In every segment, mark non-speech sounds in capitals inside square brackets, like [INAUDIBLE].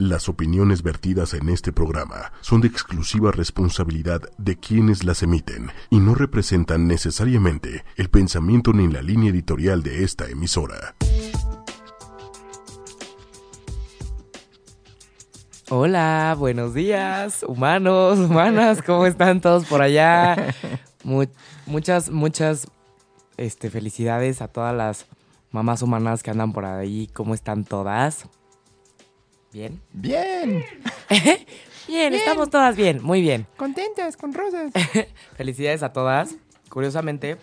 Las opiniones vertidas en este programa son de exclusiva responsabilidad de quienes las emiten y no representan necesariamente el pensamiento ni la línea editorial de esta emisora. Hola, buenos días, humanos, humanas, ¿cómo están todos por allá? muchas, muchas este, felicidades a todas las mamás humanas que andan por ahí, ¿cómo están todas? ¿Bien? Bien. [LAUGHS] bien, estamos todas bien, muy bien. Contentas, con rosas. [LAUGHS] Felicidades a todas. Curiosamente,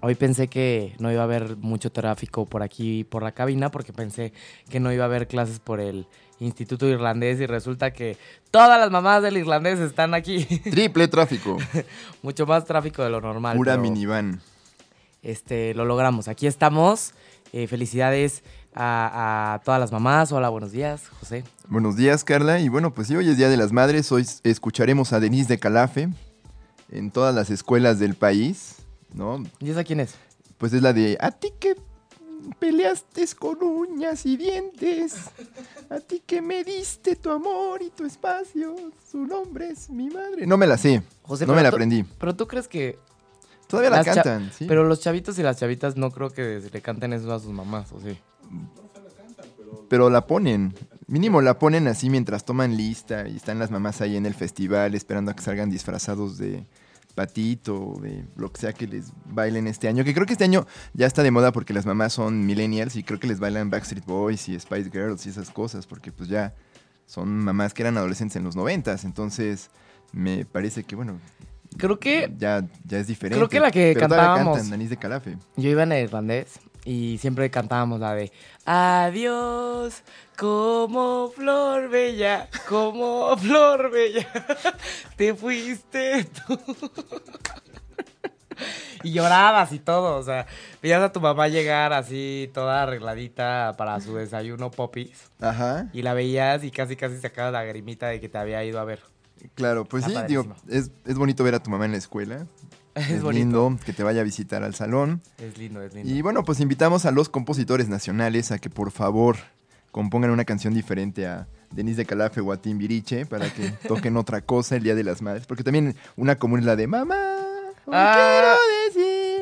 hoy pensé que no iba a haber mucho tráfico por aquí, por la cabina, porque pensé que no iba a haber clases por el Instituto Irlandés y resulta que todas las mamás del irlandés están aquí. [LAUGHS] Triple tráfico. mucho más tráfico de lo normal. Pura minivan. Este, lo logramos. Aquí estamos. Eh, felicidades a, todas las mamás. Hola, buenos días, José. Buenos días, Carla. Y bueno, pues sí, hoy es Día de las Madres. Hoy escucharemos a Denise de Calafe en todas las escuelas del país, ¿no? ¿Y esa quién es? Pues es la de a ti que peleaste con uñas y dientes, a ti que me diste tu amor y tu espacio, su nombre es mi madre. No me la sé, José, no me la aprendí. Pero tú crees que Todavía la cantan, sí. Pero los chavitos y las chavitas no creo que le canten eso a sus mamás, ¿o sí? Pero la ponen. Mínimo la ponen así mientras toman lista y están las mamás ahí en el festival esperando a que salgan disfrazados de patito o de lo que sea que les bailen este año. Que creo que este año ya está de moda porque las mamás son millennials y creo que les bailan Backstreet Boys y Spice Girls y esas cosas porque pues ya son mamás que eran adolescentes en los noventas. Entonces me parece que bueno, Creo que. Ya, ya es diferente. Creo que la que cantábamos. Cantan, de Calafe. Yo iba en el irlandés y siempre cantábamos la de Adiós, como flor bella, como flor bella, [LAUGHS] te fuiste tú. [LAUGHS] y llorabas y todo, o sea, veías a tu mamá llegar así toda arregladita para su desayuno popis. Ajá. Y la veías y casi casi sacaba la grimita de que te había ido a ver. Claro, pues sí, digo, es, bonito ver a tu mamá en la escuela. [LAUGHS] Es, lindo que te vaya a visitar al salón. Es lindo, es lindo. Y bueno, pues invitamos a los compositores nacionales a que por favor compongan una canción diferente a Denise de Calafe o a Timbiriche para que [LAUGHS] toquen otra cosa el Día de las Madres. Porque también una común es la de Mamá, ah. quiero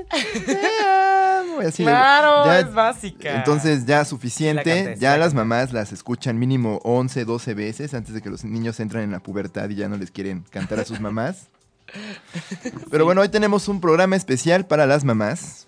decir, claro, es básica. Entonces ya suficiente, ya las mamás las escuchan mínimo 11, 12 veces antes de que los niños entran en la pubertad y ya no les quieren cantar a sus mamás. Pero bueno, hoy tenemos un programa especial para las mamás.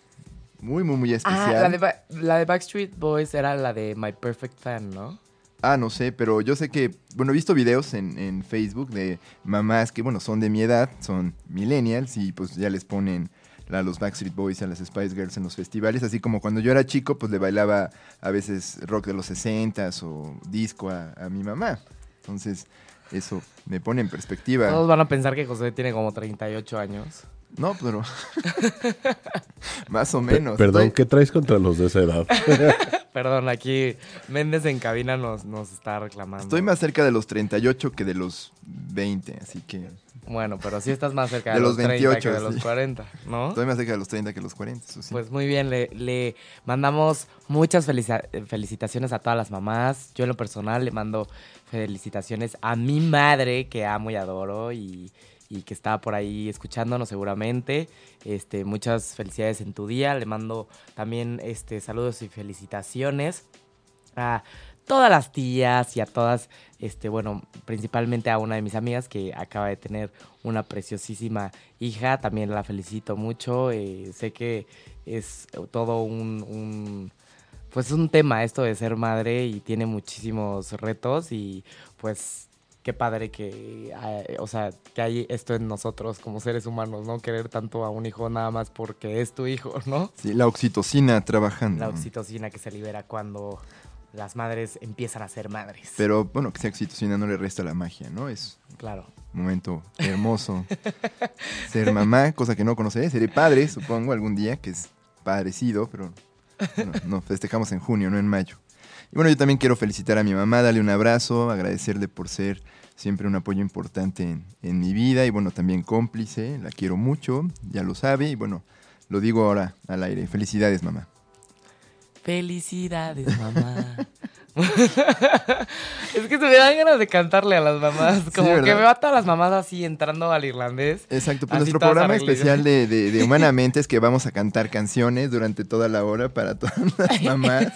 Muy, muy, muy ah, especial. la, de Backstreet Boys era la de My Perfect Fan, ¿no? Ah, no sé, pero yo sé que, bueno, he visto videos en, en, Facebook de mamás que, bueno, son de mi edad, son millennials y pues ya les ponen a los Backstreet Boys, a las Spice Girls en los festivales, así como cuando yo era chico, pues le bailaba a veces rock de los 60 o disco a, mi mamá. Entonces, eso me pone en perspectiva. Todos van a pensar que José tiene como 38 años. No, pero. [LAUGHS] más o menos. perdón, ¿qué traes contra los de esa edad? [LAUGHS] perdón, aquí Méndez en cabina nos, nos está reclamando. Estoy más cerca de los 38 que de los 20, así que. Bueno, pero sí estás más cerca de, los, 28 que de los 40, ¿no? Estoy más cerca de los 30 que de los 40, Pues muy bien, le, mandamos muchas felicitaciones a todas las mamás. Yo en lo personal le mando felicitaciones a mi madre, que amo y adoro y, que está por ahí escuchándonos seguramente. Este, muchas felicidades en tu día. Le mando también este, saludos y felicitaciones a todas las tías y a todas, este, bueno, principalmente a una de mis amigas que acaba de tener una preciosísima hija. También la felicito mucho. Eh, sé que es todo un, pues un tema esto de ser madre y tiene muchísimos retos y pues qué padre que, o sea, que hay esto en nosotros como seres humanos, ¿no? Querer tanto a un hijo nada más porque es tu hijo, ¿no? Sí, la oxitocina trabajando. La oxitocina que se libera cuando las madres empiezan a ser madres. Pero bueno, que sea oxitocina no le resta la magia, ¿no? Es claro. un momento hermoso. ser mamá, cosa que no conoceré. Seré padre, supongo, algún día, que es parecido, pero no, festejamos en junio, no en mayo. Y bueno, yo también quiero felicitar a mi mamá, darle un abrazo, agradecerle por ser siempre un apoyo importante en, en mi vida y bueno, también cómplice, la quiero mucho, ya lo sabe y bueno, lo digo ahora al aire. Felicidades, mamá. Felicidades, mamá. [LAUGHS] [LAUGHS] es que se me dan ganas de cantarle a las mamás. Como que ¿verdad? veo a todas las mamás así entrando al irlandés. Exacto, pues nuestro programa especial de, de- de [LAUGHS] Humanamente es que vamos a cantar canciones durante toda la hora para todas las [LAUGHS] mamás.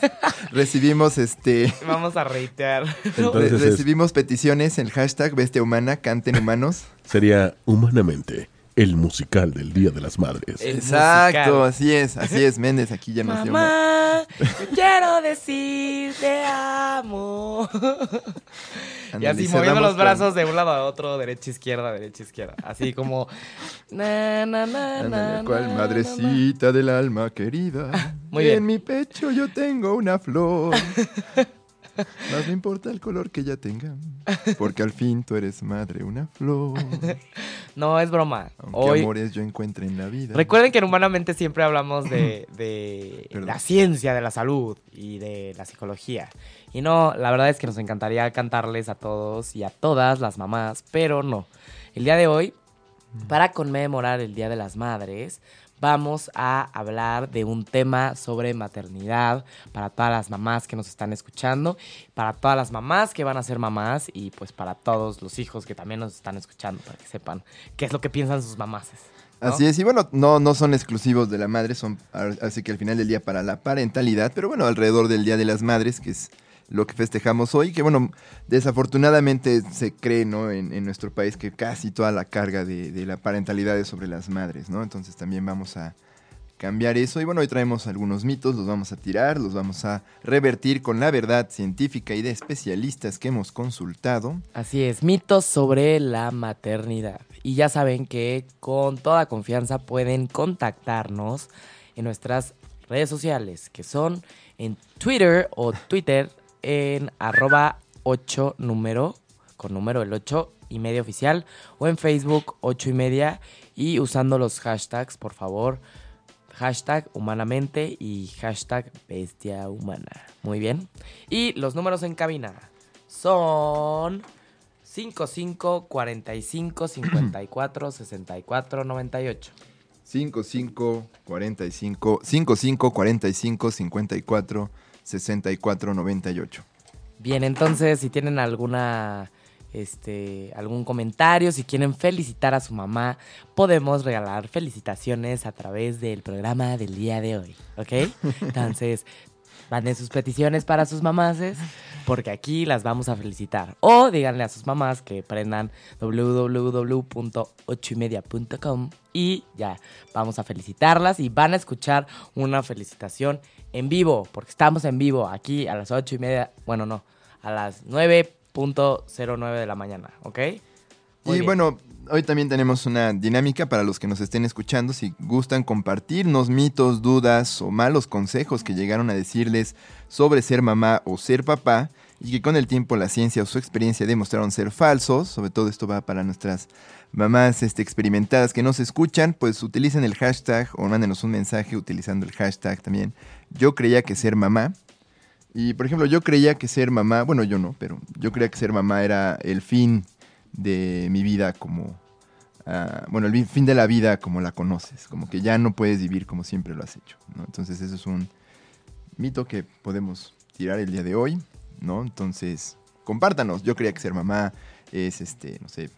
Recibimos este Vamos a reitear. Entonces re- es- recibimos peticiones en el hashtag Bestia Humana, canten humanos. sería humanamente el musical del Día de las Madres. Exacto, así es, así es, Méndez, aquí ya nos Mamá, yo quiero decir te amo. [LAUGHS] y así moviendo los brazos de un lado a otro, derecha, izquierda, derecha, izquierda. Así como. [LAUGHS] Na, na, na, Ándale, na, ¿cuál na, madrecita del alma querida? Muy bien. En mi pecho yo tengo una flor. [LAUGHS] [LAUGHS] Más no importa el color que ella tenga, porque al fin tú eres madre, una flor. [LAUGHS] No, es broma. Aunque Hoy. amores yo encuentre en la vida. Recuerden que en Humanamente siempre hablamos de, [LAUGHS] de la ciencia de la salud y de la psicología. Y no, la verdad es que nos encantaría cantarles a todos y a todas las mamás, pero no. El día de hoy, para conmemorar el Día de las Madres, vamos a hablar de un tema sobre maternidad para todas las mamás que nos están escuchando, para todas las mamás que van a ser mamás y pues para todos los hijos que también nos están escuchando, para que sepan qué es lo que piensan sus mamás. ¿no? Así es, y bueno, no, no son exclusivos de la madre, son así que al final del día para la parentalidad, pero bueno, alrededor del Día de las Madres, que es lo que festejamos hoy, que bueno, desafortunadamente se cree, ¿no? En, nuestro país que casi toda la carga de, de la parentalidad es sobre las madres, ¿no? Entonces también vamos a cambiar eso y bueno, hoy traemos algunos mitos, los vamos a tirar, los vamos a revertir con la verdad científica y de especialistas que hemos consultado. Así es, mitos sobre la maternidad. Y ya saben que con toda confianza pueden contactarnos en nuestras redes sociales, que son en Twitter o Twitter en arroba 8 número, con número el 8 y media oficial, o en Facebook 8 y media, y usando los hashtags, por favor, hashtag humanamente y hashtag bestia humana. Muy bien. Y los números en cabina son 55 45 54 64 98. 55 45 55 45 54 64 98. Bien, entonces si tienen alguna este algún comentario, si quieren felicitar a su mamá, podemos regalar felicitaciones a través del programa del día de hoy, ¿ok? [LAUGHS] Entonces, manden sus peticiones para sus mamases, porque aquí las vamos a felicitar. O díganle a sus mamás que prendan www.ochoymedia.com y ya, vamos a felicitarlas y van a escuchar una felicitación en vivo, porque estamos en vivo aquí a las ocho y media, bueno, no, a las 9.09 de la mañana, ¿ok? Muy y bien. bueno, hoy también tenemos una dinámica para los que nos estén escuchando. Si gustan compartirnos mitos, dudas o malos consejos que llegaron a decirles sobre ser mamá o ser papá y que con el tiempo la ciencia o su experiencia demostraron ser falsos, sobre todo esto va para nuestras mamás este, experimentadas que nos escuchan, pues utilicen el hashtag o mándenos un mensaje utilizando el hashtag también. Yo creía que ser mamá. Y por ejemplo, yo creía que ser mamá, bueno, yo no, pero yo creía que ser mamá era el fin de mi vida como, ah, bueno, el fin de la vida como la conoces, como que ya no puedes vivir como siempre lo has hecho, ¿no? Entonces eso es un mito que podemos tirar el día de hoy, ¿no? Entonces, compártanos, yo creía que ser mamá es, este, no sé,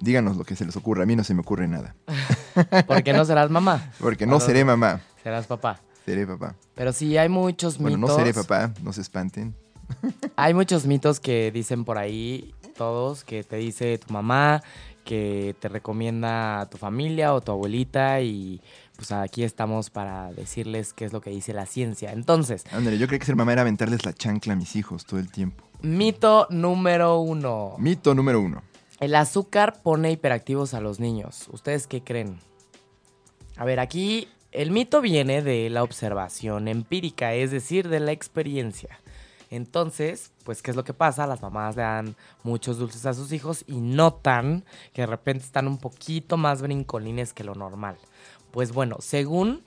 díganos lo que se les ocurra, a mí no se me ocurre nada, [LAUGHS] Porque no serás mamá, porque no seré mamá, serás papá. seré papá. Pero sí, hay muchos Bueno, mitos. no seré papá, no se espanten. [LAUGHS] Hay muchos mitos que dicen por ahí, todos, que te dice tu mamá, que te recomienda a tu familia o tu abuelita y pues aquí estamos para decirles qué es lo que dice la ciencia. Entonces, Ándale, yo creía que ser mamá era aventarles la chancla a mis hijos todo el tiempo. mito número uno. Mito número uno. El azúcar pone hiperactivos a los niños. ¿Ustedes qué creen? A ver, aquí el mito viene de la observación empírica, es decir, de la experiencia. Entonces, pues, ¿qué es lo que pasa? Las mamás le dan muchos dulces a sus hijos y notan que de repente están un poquito más brincolines que lo normal. Pues bueno, según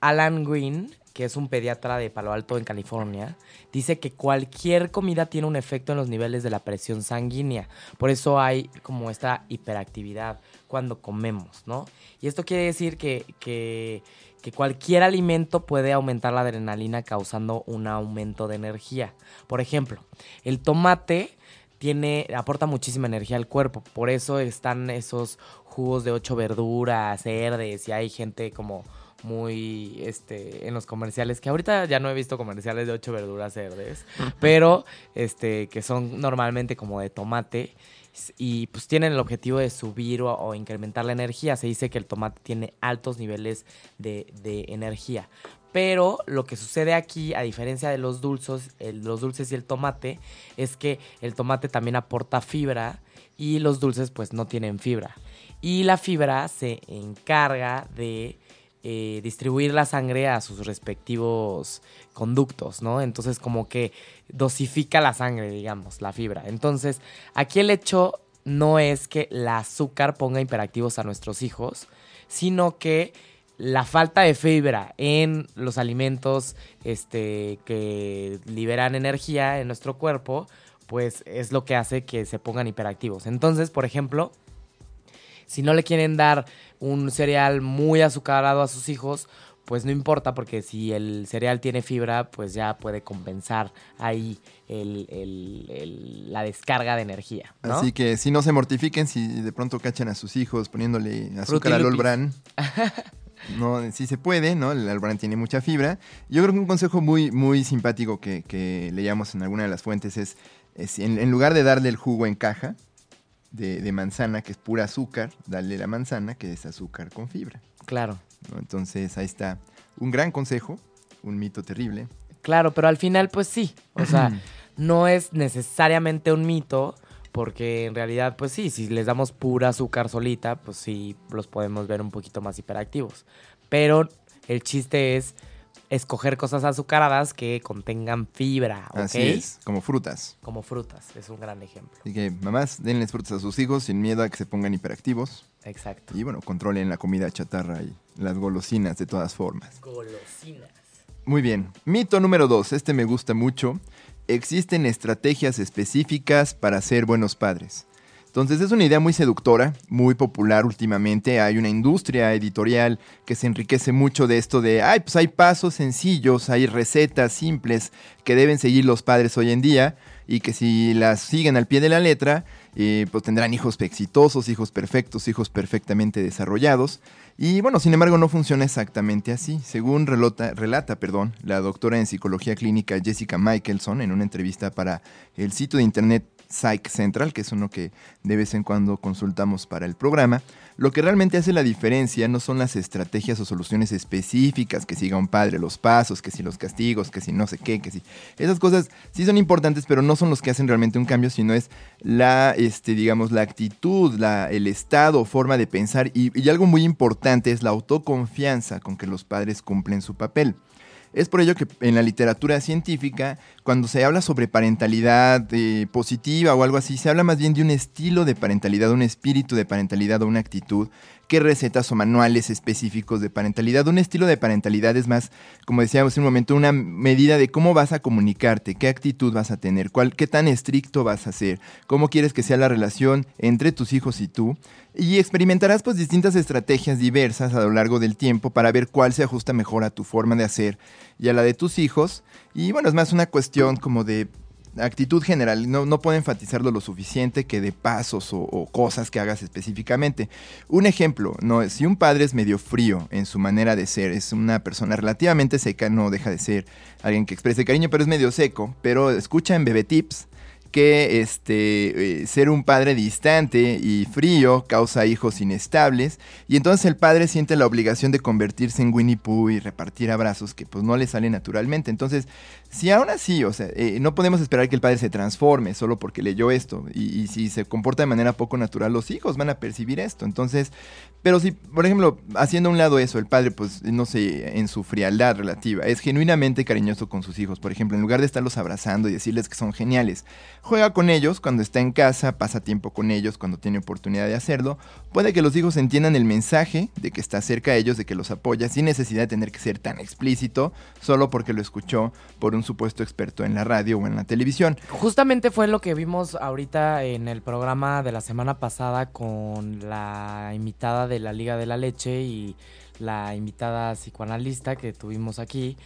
Alan Green, que es un pediatra de Palo Alto en California, dice que cualquier comida tiene un efecto en los niveles de la presión sanguínea. Por eso hay como esta hiperactividad cuando comemos, ¿no? Y esto quiere decir que, que, que cualquier alimento puede aumentar la adrenalina causando un aumento de energía. Por ejemplo, el tomate tiene, aporta muchísima energía al cuerpo, por eso están esos jugos de ocho verduras, verdes, y hay gente como muy este en los comerciales que ahorita ya no he visto comerciales de ocho verduras verdes pero este que son normalmente como de tomate y pues tienen el objetivo de subir o, incrementar la energía. Se dice que el tomate tiene altos niveles de, energía. Pero lo que sucede aquí, a diferencia de los dulces, los dulces y el tomate, es que el tomate también aporta fibra y los dulces pues no tienen fibra. Y la fibra se encarga de eh, distribuir la sangre a sus respectivos conductos, ¿no? Entonces como que dosifica la sangre, digamos, la fibra. Entonces, aquí el hecho no es que el azúcar ponga hiperactivos a nuestros hijos, sino que la falta de fibra en los alimentos este, que liberan energía en nuestro cuerpo, pues es lo que hace que se pongan hiperactivos. Entonces, por ejemplo, si no le quieren dar un cereal muy azucarado a sus hijos, pues no importa porque si el cereal tiene fibra, pues ya puede compensar ahí la descarga de energía. Así que si no se mortifiquen, si de pronto cachan a sus hijos poniéndole azúcar al Olbran. [LAUGHS] no, sí se puede, ¿no? El Olbran tiene mucha fibra. Yo creo que un consejo muy, muy simpático que, leíamos en alguna de las fuentes es, en, lugar de darle el jugo en caja, de, manzana, que es pura azúcar, darle la manzana, que es azúcar con fibra. Claro. Entonces ahí está un gran consejo, un mito terrible. Claro, pero al final pues sí, o sea, [CLEARS THROAT] no es necesariamente un mito, porque en realidad pues sí, si les damos pura azúcar solita, pues sí los podemos ver un poquito más hiperactivos. Pero el chiste es escoger cosas azucaradas que contengan fibra, ¿ok? Así es, como frutas. Como frutas, es un gran ejemplo. Así que mamás, denles frutas a sus hijos sin miedo a que se pongan hiperactivos. Exacto. Y bueno, controlen la comida chatarra y las golosinas de todas formas. Golosinas. Muy bien. Mito número dos, este me gusta mucho. Existen estrategias específicas para ser buenos padres. Entonces es una idea muy seductora, muy popular últimamente. Hay una industria editorial que se enriquece mucho de esto de, ay, pues hay pasos sencillos, hay recetas simples que deben seguir los padres hoy en día y que si las siguen al pie de la letra, eh, pues tendrán hijos exitosos, hijos perfectos, hijos perfectamente desarrollados. Y bueno, sin embargo no funciona exactamente así. Según relata, relata perdón, la doctora en psicología clínica Jessica Michelson en una entrevista para el sitio de internet Psych Central, que es uno que de vez en cuando consultamos para el programa, lo que realmente hace la diferencia no son las estrategias o soluciones específicas que siga un padre, los pasos, que si los castigos, que si no sé qué, que si... Esas cosas sí son importantes, pero no son los que hacen realmente un cambio, sino es la, este, digamos, la actitud, la, el estado, forma de pensar y, y algo muy importante es la autoconfianza con que los padres cumplen su papel. Es por ello que en la literatura científica, cuando se habla sobre parentalidad eh, positiva o algo así, se habla más bien de un estilo de parentalidad, un espíritu de parentalidad o una actitud que recetas o manuales específicos de parentalidad. Un estilo de parentalidad es más, como decíamos en un momento, una medida de cómo vas a comunicarte, qué actitud vas a tener, cuál, qué tan estricto vas a ser, cómo quieres que sea la relación entre tus hijos y tú y experimentarás pues distintas estrategias diversas a lo largo del tiempo para ver cuál se ajusta mejor a tu forma de hacer y a la de tus hijos. Y bueno, es más una cuestión como de actitud general. No, no puedo enfatizarlo lo suficiente que de pasos o, cosas que hagas específicamente. Un ejemplo, no, si un padre es medio frío en su manera de ser, es una persona relativamente seca, no deja de ser alguien que exprese cariño, pero es medio seco, pero escucha en Bebé Tips que este, eh, ser un padre distante y frío causa hijos inestables y entonces el padre siente la obligación de convertirse en Winnie Pooh y repartir abrazos que pues no le salen naturalmente. Entonces, si aún así, o sea, eh, no podemos esperar que el padre se transforme solo porque leyó esto y, y, si se comporta de manera poco natural, los hijos van a percibir esto. Entonces, pero si, por ejemplo, haciendo a un lado eso, el padre, pues, no sé, en su frialdad relativa, es genuinamente cariñoso con sus hijos, por ejemplo, en lugar de estarlos abrazando y decirles que son geniales, Juega con ellos cuando está en casa, pasa tiempo con ellos cuando tiene oportunidad de hacerlo. Puede que los hijos entiendan el mensaje de que está cerca de ellos, de que los apoya, sin necesidad de tener que ser tan explícito, solo porque lo escuchó por un supuesto experto en la radio o en la televisión. Justamente fue lo que vimos ahorita en el programa de la semana pasada con la invitada de la Liga de la Leche y la invitada psicoanalista que tuvimos aquí,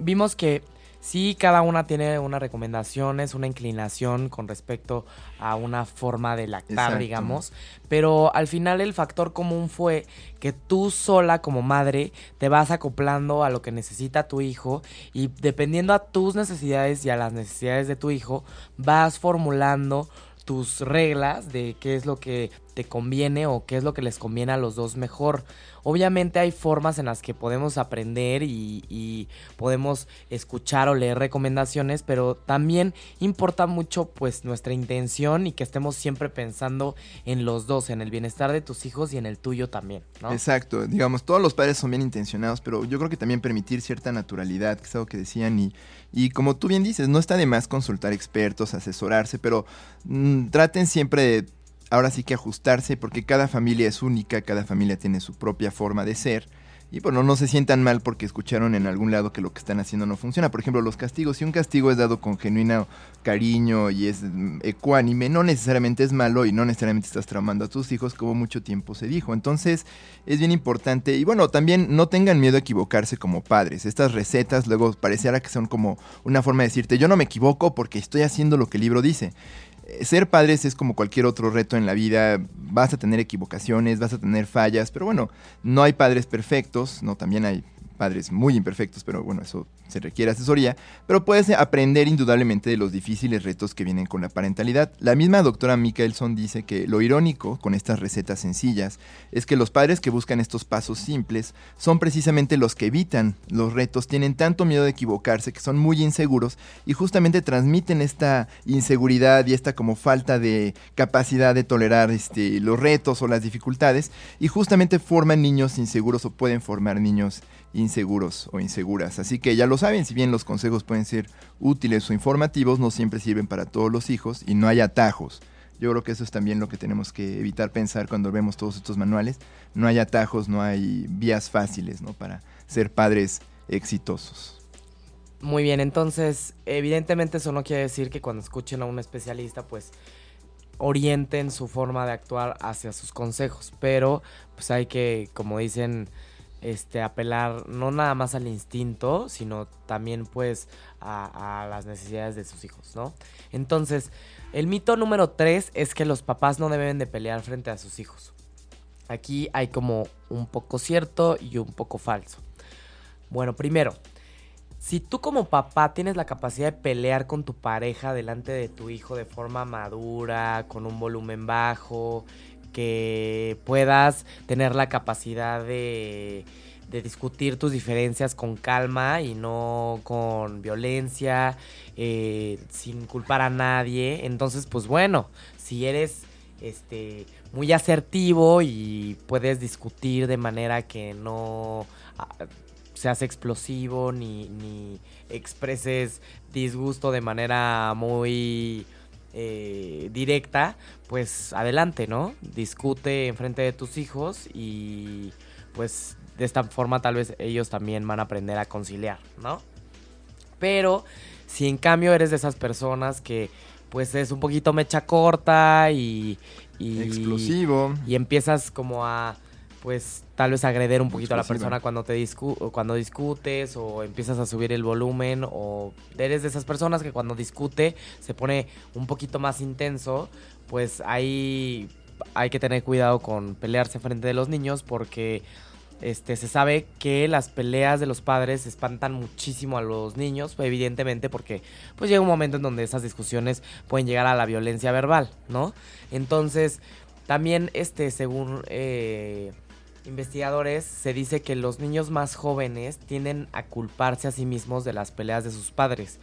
vimos que Sí, cada una tiene unas recomendaciones, una inclinación con respecto a una forma de lactar, digamos, pero al final el factor común fue que tú sola como madre te vas acoplando a lo que necesita tu hijo y dependiendo a tus necesidades y a las necesidades de tu hijo, vas formulando tus reglas de qué es lo que te conviene o qué es lo que les conviene a los dos mejor. Obviamente hay formas en las que podemos aprender y, podemos escuchar o leer recomendaciones, pero también importa mucho pues nuestra intención y que estemos siempre pensando en los dos, en el bienestar de tus hijos y en el tuyo también, Exacto, digamos, todos los padres son bien intencionados, pero yo creo que también permitir cierta naturalidad, que es algo que decían, y, y como tú bien dices, no está de más consultar expertos, asesorarse, pero mm, traten siempre de ahora sí que ajustarse porque cada familia es única, cada familia tiene su propia forma de ser. Y bueno, no se sientan mal porque escucharon en algún lado que lo que están haciendo no funciona. Por ejemplo, los castigos. Si un castigo es dado con genuino cariño y es mm, ecuánime, no necesariamente es malo y no necesariamente estás traumando a tus hijos, como mucho tiempo se dijo. Entonces, es bien importante. Y bueno, también no tengan miedo a equivocarse como padres. Estas recetas luego pareciera que son como una forma de decirte, yo no me equivoco porque estoy haciendo lo que el libro dice ser padres es como cualquier otro reto en la vida. Vas a tener equivocaciones, vas a tener fallas, pero bueno, no hay padres perfectos, no, también hay padres muy imperfectos, pero bueno, eso se requiere asesoría, pero puedes aprender indudablemente de los difíciles retos que vienen con la parentalidad. La misma doctora Michelson dice que lo irónico con estas recetas sencillas es que los padres que buscan estos pasos simples son precisamente los que evitan los retos, tienen tanto miedo de equivocarse que son muy inseguros y justamente transmiten esta inseguridad y esta como falta de capacidad de tolerar este, los retos o las dificultades y justamente forman niños inseguros o pueden formar niños inseguros o inseguras. Así que ya lo saben, si bien los consejos pueden ser útiles o informativos, no siempre sirven para todos los hijos y no hay atajos. Yo creo que eso es también lo que tenemos que evitar pensar cuando vemos todos estos manuales. No hay atajos, no hay vías fáciles ¿no? para ser padres exitosos. Muy bien, entonces, evidentemente eso no quiere decir que cuando escuchen a un especialista, pues orienten su forma de actuar hacia sus consejos, pero pues hay que, como dicen, este, apelar no nada más al instinto, sino también pues a, las necesidades de sus hijos, ¿no? Entonces, el mito número tres es que los papás no deben de pelear frente a sus hijos. Aquí hay como un poco cierto y un poco falso. Bueno, primero, si tú como papá tienes la capacidad de pelear con tu pareja delante de tu hijo de forma madura, con un volumen bajo, que puedas tener la capacidad de, discutir tus diferencias con calma y no con violencia, eh, sin culpar a nadie. Entonces, pues bueno, si eres este muy asertivo y puedes discutir de manera que no ah, seas explosivo ni, ni expreses disgusto de manera muy eh, directa, pues adelante, ¿no? Discute enfrente de tus hijos y pues de esta forma tal vez ellos también van a aprender a conciliar, ¿no? Pero si en cambio eres de esas personas que pues es un poquito mecha corta y... y Explosivo. Y empiezas como a pues tal vez agreder un poquito a la persona cuando te cuando discutes o empiezas a subir el volumen o eres de esas personas que cuando discute se pone un poquito más intenso, pues ahí hay que tener cuidado con pelearse frente de los niños porque este, se sabe que las peleas de los padres espantan muchísimo a los niños, evidentemente porque pues llega un momento en donde esas discusiones pueden llegar a la violencia verbal, ¿no? Entonces, también, este, según eh, investigadores se dice que los niños más jóvenes tienden a culparse a sí mismos de las peleas de sus padres.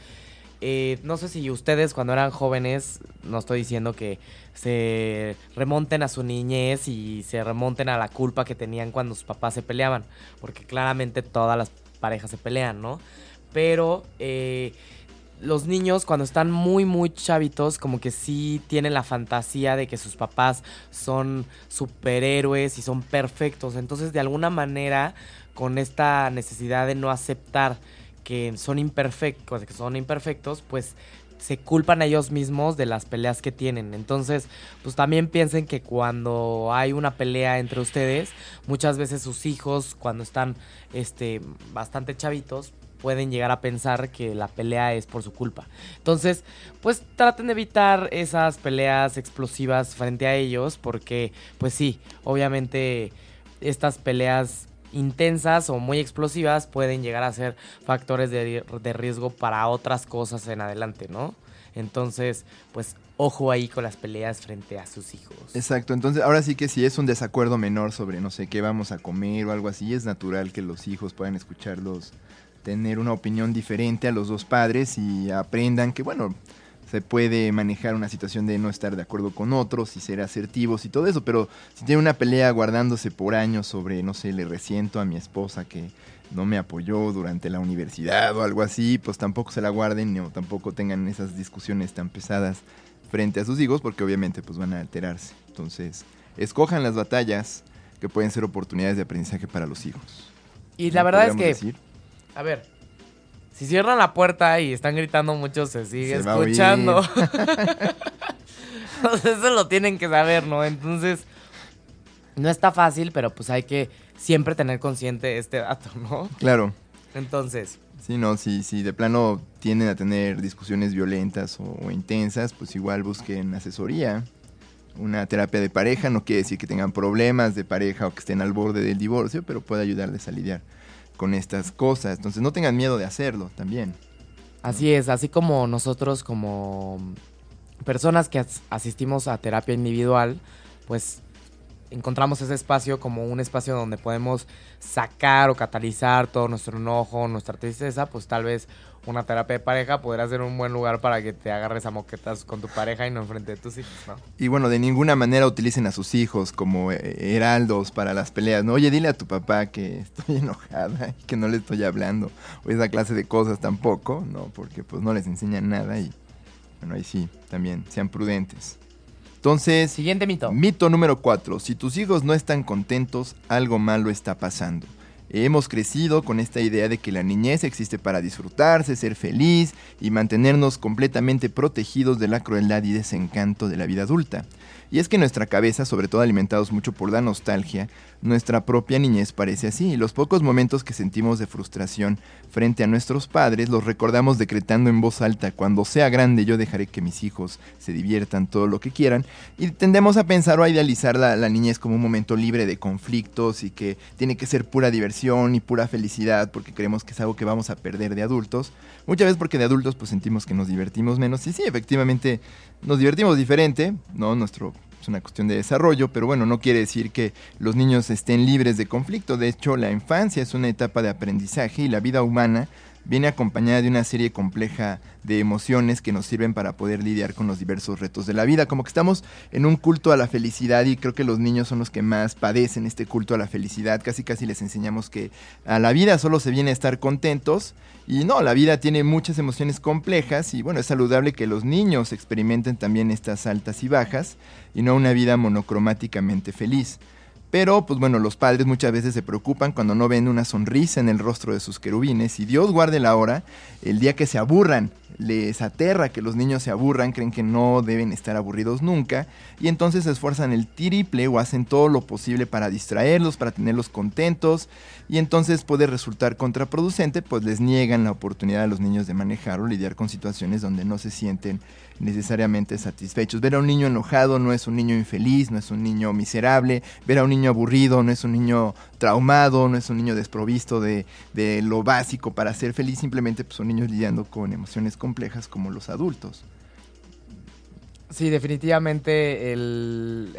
Eh, no sé si ustedes cuando eran jóvenes, no estoy diciendo que se remonten a su niñez y se remonten a la culpa que tenían cuando sus papás se peleaban, porque claramente todas las parejas se pelean, ¿no? Pero eh, los niños cuando están muy muy chavitos como que sí tienen la fantasía de que sus papás son superhéroes y son perfectos. Entonces de alguna manera con esta necesidad de no aceptar que son imperfectos, que son imperfectos, pues se culpan a ellos mismos de las peleas que tienen. Entonces, pues también piensen que cuando hay una pelea entre ustedes, muchas veces sus hijos, cuando están este, bastante chavitos, pueden llegar a pensar que la pelea es por su culpa. Entonces, pues traten de evitar esas peleas explosivas frente a ellos, porque, pues sí, obviamente estas peleas intensas o muy explosivas pueden llegar a ser factores de, riesgo para otras cosas en adelante, ¿no? Entonces, pues ojo ahí con las peleas frente a sus hijos. Exacto, entonces ahora sí que si es un desacuerdo menor sobre no sé qué vamos a comer o algo así, es natural que los hijos puedan escucharlos, tener una opinión diferente a los dos padres y aprendan que, bueno, se puede manejar una situación de no estar de acuerdo con otros y ser asertivos y todo eso, pero si tiene una pelea guardándose por años sobre, no sé, le resiento a mi esposa que no me apoyó durante la universidad o algo así, pues tampoco se la guarden o tampoco tengan esas discusiones tan pesadas frente a sus hijos porque obviamente pues van a alterarse. Entonces, escojan las batallas que pueden ser oportunidades de aprendizaje para los hijos. Y la verdad es que, a ver, si cierran la puerta y están gritando mucho, se sigue escuchando. [LAUGHS] [LAUGHS] Entonces, eso lo tienen que saber, ¿no? Entonces, no está fácil, pero pues hay que siempre tener consciente este dato, ¿no? Claro. Entonces. Sí, no, si, si de plano tienden a tener discusiones violentas o, intensas, pues igual busquen asesoría. Una terapia de pareja no quiere decir que tengan problemas de pareja o que estén al borde del divorcio, pero puede ayudarles a lidiar con estas cosas. Entonces no tengan miedo de hacerlo también. Así es, así como nosotros como personas que asistimos a terapia individual, pues encontramos ese espacio como un espacio donde podemos sacar o catalizar todo nuestro enojo, nuestra tristeza, pues tal vez una terapia de pareja podrá ser un buen lugar para que te agarres a moquetas con tu pareja y no enfrente de tus hijos, ¿no? Y bueno, de ninguna manera utilicen a sus hijos como eh, heraldos para las peleas, ¿no? Oye, dile a tu papá que [LAUGHS] estoy enojada y que no le estoy hablando, o esa clase de cosas tampoco, ¿no? Porque pues no les enseñan nada y bueno, ahí sí, también sean prudentes. Entonces, siguiente mito. Mito número 4. Si tus hijos no están contentos, algo malo está pasando. Hemos crecido con esta idea de que la niñez existe para disfrutarse, ser feliz y mantenernos completamente protegidos de la crueldad y desencanto de la vida adulta. Y es que nuestra cabeza, sobre todo alimentados mucho por la nostalgia, nuestra propia niñez parece así. Los pocos momentos que sentimos de frustración frente a nuestros padres los recordamos decretando en voz alta, cuando sea grande yo dejaré que mis hijos se diviertan todo lo que quieran. Y tendemos a pensar o a idealizar la, la niñez como un momento libre de conflictos y que tiene que ser pura diversión y pura felicidad porque creemos que es algo que vamos a perder de adultos. Muchas veces porque de adultos pues sentimos que nos divertimos menos. Y sí, efectivamente nos divertimos diferente, ¿no? Nuestro es una cuestión de desarrollo, pero bueno, no quiere decir que los niños estén libres de conflicto. De hecho, la infancia es una etapa de aprendizaje y la vida humana viene acompañada de una serie compleja de emociones que nos sirven para poder lidiar con los diversos retos de la vida. Como que estamos en un culto a la felicidad y creo que los niños son los que más padecen este culto a la felicidad. Casi casi les enseñamos que a la vida solo se viene a estar contentos y no, la vida tiene muchas emociones complejas y bueno, es saludable que los niños experimenten también estas altas y bajas y no una vida monocromáticamente feliz. Pero, pues bueno, los padres muchas veces se preocupan cuando no ven una sonrisa en el rostro de sus querubines y Dios guarde la hora, el día que se aburran, les aterra que los niños se aburran, creen que no deben estar aburridos nunca y entonces se esfuerzan el triple o hacen todo lo posible para distraerlos, para tenerlos contentos y entonces puede resultar contraproducente, pues les niegan la oportunidad a los niños de manejar o lidiar con situaciones donde no se sienten necesariamente satisfechos. Ver a un niño enojado no es un niño infeliz, no es un niño miserable. Ver a un niño aburrido no es un niño traumado, no es un niño desprovisto de, lo básico para ser feliz. Simplemente pues, son niños lidiando con emociones como los adultos. Sí, definitivamente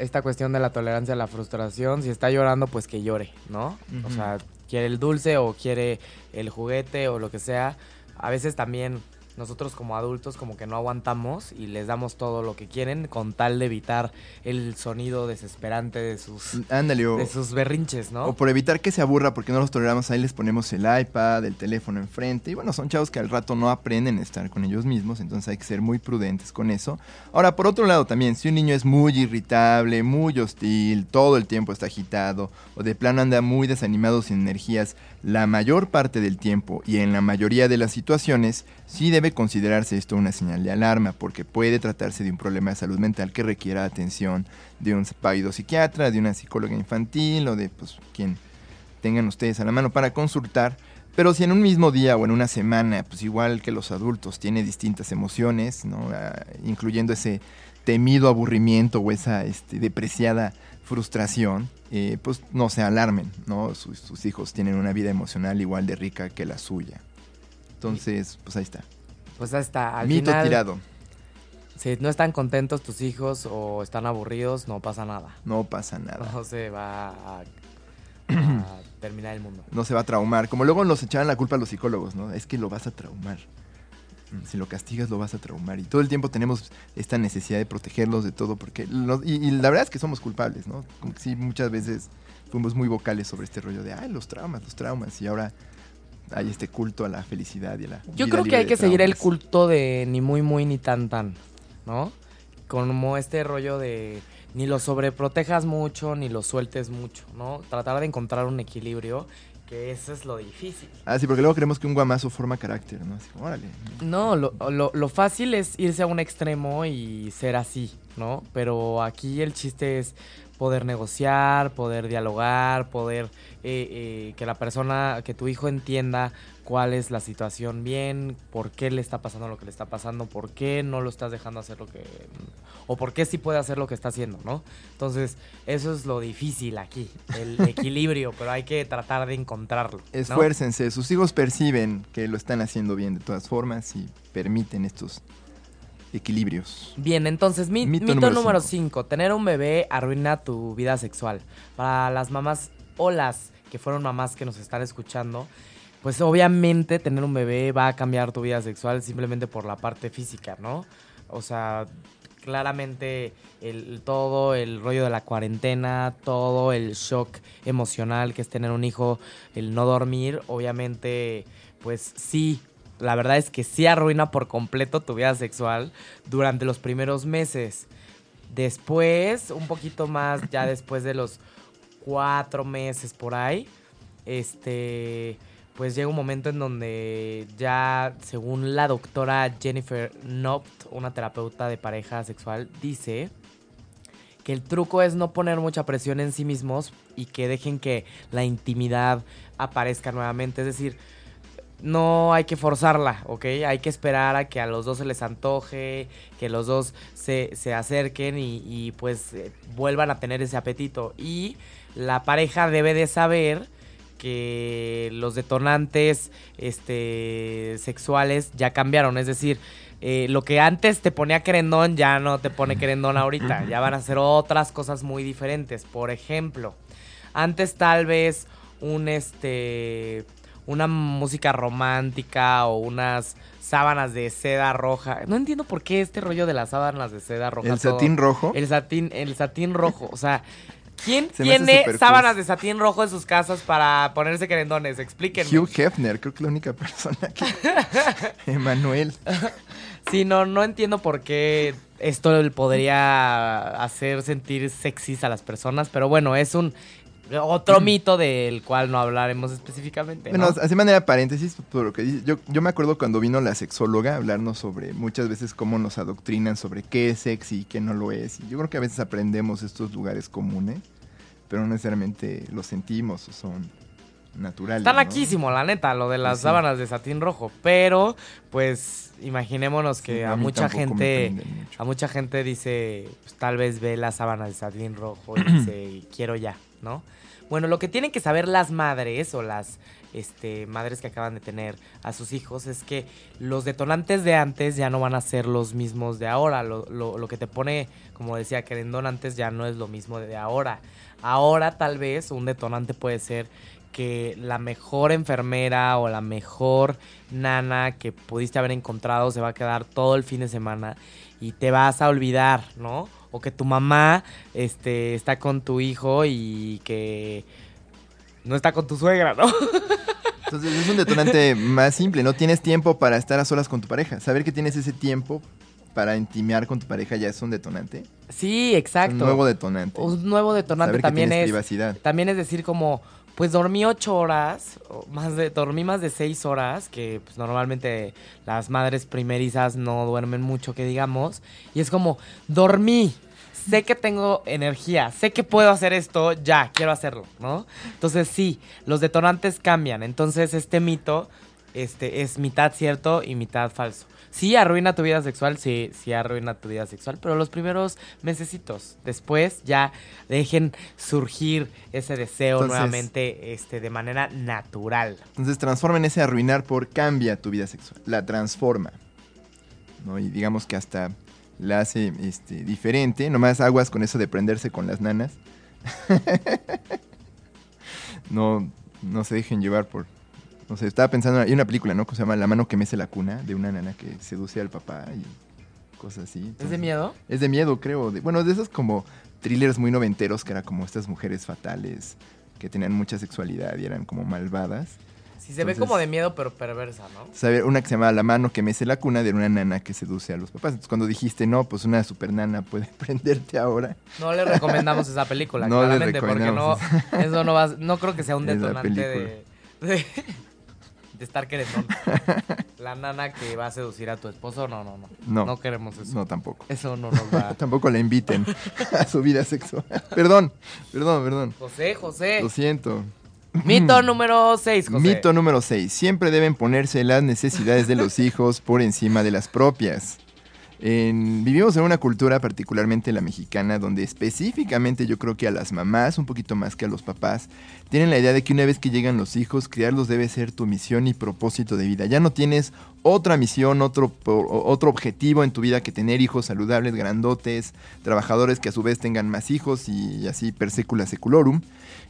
esta cuestión de la tolerancia a la frustración, si está llorando, pues que llore, ¿no? O sea, quiere el dulce o quiere el juguete o lo que sea. A veces también nosotros como adultos como que no aguantamos y les damos todo lo que quieren con tal de evitar el sonido desesperante de sus de sus berrinches, ¿no? O por evitar que se aburra porque no los toleramos, ahí les ponemos el iPad, el teléfono enfrente y bueno, son chavos que al rato no aprenden a estar con ellos mismos, entonces hay que ser muy prudentes con eso. Ahora, por otro lado también, si un niño es muy irritable, muy hostil, todo el tiempo está agitado o de plano anda muy desanimado sin energías, la mayor parte del tiempo y en la mayoría de las situaciones, sí debe considerarse esto una señal de alarma, porque puede tratarse de un problema de salud mental que requiera atención de un psiquiatra, de una psicóloga infantil o de pues, quien tengan ustedes a la mano para consultar. Pero si en un mismo día o en una semana, pues igual que los adultos, tiene distintas emociones, ¿no? Ah, incluyendo ese temido aburrimiento o esa este, depreciada frustración, eh, pues no se alarmen, ¿no? Sus, hijos tienen una vida emocional igual de rica que la suya. Entonces, pues ahí está. Pues ahí está. Al Mito tirado. Si no están contentos tus hijos o están aburridos, no pasa nada. No pasa nada. No se va a, [CLEARS THROAT] terminar el mundo. No se va a traumar. Como luego nos echaban la culpa a los psicólogos, ¿no? Es que lo vas a traumar. Si lo castigas, lo vas a traumar. Y todo el tiempo tenemos esta necesidad de protegerlos de todo, porque. y, la verdad es que somos culpables, ¿no? Como que sí, muchas veces fuimos muy vocales sobre este rollo de, ay, los traumas, los traumas. Y ahora hay este culto a la felicidad y a la. Yo creo que hay que seguir el culto de ni muy, muy, ni tan, tan, ¿no? Como este rollo de ni lo sobreprotejas mucho, ni lo sueltes mucho, ¿no? Tratar de encontrar un equilibrio que eso es lo difícil. Ah, sí, porque luego creemos que un guamazo forma carácter, ¿no? Así, órale. No, lo, lo, lo, fácil es irse a un extremo y ser así, ¿no? Pero aquí el chiste es poder negociar, poder dialogar, poder eh, eh, que la persona, que tu hijo entienda cuál es la situación bien, por qué le está pasando lo que le está pasando, por qué no lo estás dejando hacer lo que... o por qué sí puede hacer lo que está haciendo, ¿no? Entonces, eso es lo difícil aquí, el [LAUGHS] equilibrio, pero hay que tratar de encontrarlo. Esfuércense, sus hijos perciben que lo están haciendo bien de todas formas y permiten estos equilibrios. Bien, entonces mito, número 5. Tener un bebé arruina tu vida sexual. Para las mamás o las que fueron mamás que nos están escuchando, pues obviamente tener un bebé va a cambiar tu vida sexual simplemente por la parte física, ¿no? O sea, claramente el, todo el rollo de la cuarentena, todo el shock emocional que es tener un hijo, el no dormir, obviamente, pues sí la verdad es que sí arruina por completo tu vida sexual durante los primeros meses. Después, un poquito más, ya después de los cuatro meses por ahí, este, pues llega un momento en donde ya, según la doctora Jennifer Nopt, una terapeuta de pareja sexual, dice que el truco es no poner mucha presión en sí mismos y que dejen que la intimidad aparezca nuevamente. Es decir, no hay que forzarla, ¿ok? Hay que esperar a que a los dos se les antoje, que los dos se, acerquen y, pues eh, vuelvan a tener ese apetito. Y la pareja debe de saber que los detonantes este, sexuales ya cambiaron, es decir, eh, lo que antes te ponía querendón ya no te pone querendón ahorita, [CLEARS THROAT] ya van a ser otras cosas muy diferentes. Por ejemplo, antes tal vez un este una música romántica o unas sábanas de seda roja. No entiendo por qué este rollo de las sábanas de seda roja. ¿El satín rojo? El satín, el satín rojo. O sea, ¿quién tiene sábanas de satín rojo en sus casas para ponerse querendones? Explíquenme. Hugh Hefner, creo que la única [LAUGHS] persona que... [LAUGHS] Emanuel. sí, no, no entiendo por qué esto podría hacer sentir sexys a las personas, pero bueno, es un otro mito del cual no hablaremos específicamente. Bueno, así manera paréntesis, por lo que dice, yo, yo me acuerdo cuando vino la sexóloga a hablarnos sobre muchas veces cómo nos adoctrinan sobre qué es sexy y qué no lo es. Y yo creo que a veces aprendemos estos lugares comunes, pero no necesariamente los sentimos o son naturales. Está laquísimo, la neta, lo de las sábanas de satín rojo. Pero, pues, imaginémonos que a, mucha gente, a mucha gente dice, pues, tal vez ve las sábanas de satín rojo y [CLEARS THROAT] dice, quiero ya, ¿no? Bueno, lo que tienen que saber las madres o las este, madres que acaban de tener a sus hijos es que los detonantes de antes ya no van a ser los mismos de ahora. Lo, que te pone, como decía, querendón antes ya no es lo mismo de ahora. Ahora tal vez un detonante puede ser que la mejor enfermera o la mejor nana que pudiste haber encontrado se va a quedar todo el fin de semana y te vas a olvidar, ¿no? O que tu mamá este, está con tu hijo y que no está con tu suegra, ¿no? [LAUGHS] Entonces es un detonante más simple, no tienes tiempo para estar a solas con tu pareja. Saber que tienes ese tiempo para intimar con tu pareja ya es un detonante. Sí, exacto. Un nuevo detonante. Un nuevo detonante Saber que también tienes es. privacidad. También es decir, como, pues dormí ocho horas, más de, dormí más de seis horas, que pues, normalmente las madres primerizas no duermen mucho, que digamos. Y es como, dormí. Sé que tengo energía, sé que puedo hacer esto, ya, quiero hacerlo, ¿no? Entonces sí, los detonantes cambian. Entonces este mito este, es mitad cierto y mitad falso. Sí, arruina tu vida sexual, sí, sí arruina tu vida sexual, pero los primeros mesecitos, después ya dejen surgir ese deseo Entonces- nuevamente este, de manera natural. Entonces transformen ese arruinar por cambia tu vida sexual. La transforma. ¿no? Y digamos que hasta la hace este, diferente. Nomás aguas con eso de prenderse con las nanas. [LAUGHS] no, no se dejen llevar por... No sé, estaba pensando, hay una película, ¿no? Que se llama La mano que mece la cuna, de una nana que seduce al papá y cosas así. ¿Es de miedo? Es de miedo, creo. de- bueno, de esos como thrillers muy noventeros, que era como estas mujeres fatales que tenían mucha sexualidad y eran como malvadas. Sí, se ve como de miedo, pero perversa, ¿no? Saber una que se llama La mano que mece la cuna de una nana que seduce a los papás. Entonces cuando dijiste, no, pues una super nana puede [LAUGHS] prenderte ahora. No le recomendamos esa película, [LAUGHS] No le claramente, porque no, eso no va, no creo que sea un [LAUGHS] detonante de, de estar querendón. [LAUGHS] La nana que va a seducir a tu esposo, no, no, no. No. No queremos eso. No, tampoco. Eso no nos va. [LAUGHS] Tampoco la inviten a su vida sexual. perdón, perdón, perdón. José, José. Lo siento. Mito número 6, José. Mito número 6. Siempre deben ponerse las necesidades de los hijos por encima de las propias. En- vivimos en una cultura, particularmente la mexicana, donde específicamente yo creo que a las mamás, un poquito más que a los papás, tienen la idea de que una vez que llegan los hijos, criarlos debe ser tu misión y propósito de vida. Ya no tienes otra misión, otro, otro objetivo en tu vida que tener hijos saludables, grandotes, trabajadores que a su vez tengan más hijos y así per secula seculorum.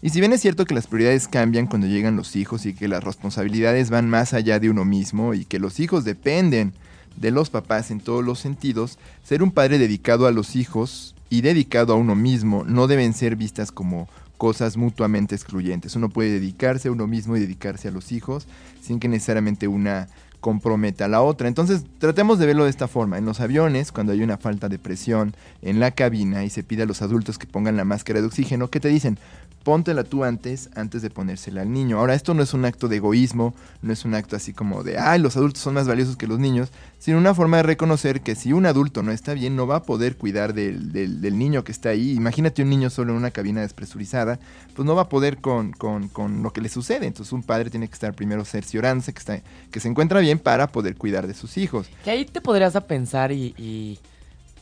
Y si bien es cierto que las prioridades cambian cuando llegan los hijos y que las responsabilidades van más allá de uno mismo y que los hijos dependen de los papás en todos los sentidos, ser un padre dedicado a los hijos y dedicado a uno mismo no deben ser vistas como cosas mutuamente excluyentes. Uno puede dedicarse a uno mismo y dedicarse a los hijos sin que necesariamente una comprometa a la otra. Entonces, tratemos de verlo de esta forma. En los aviones, cuando hay una falta de presión en la cabina y se pide a los adultos que pongan la máscara de oxígeno, ¿qué te dicen? Póntela tú antes, antes de ponérsela al niño. Ahora, esto no es un acto de egoísmo, no es un acto así como de, ay, los adultos son más valiosos que los niños, sino una forma de reconocer que si un adulto no está bien, no va a poder cuidar del, del- niño que está ahí. Imagínate un niño solo en una cabina despresurizada, pues no va a poder con, con- con lo que le sucede. Entonces, un padre tiene que estar primero cerciorándose que, está, que se encuentra bien para poder cuidar de sus hijos. Que ahí te podrías a pensar y,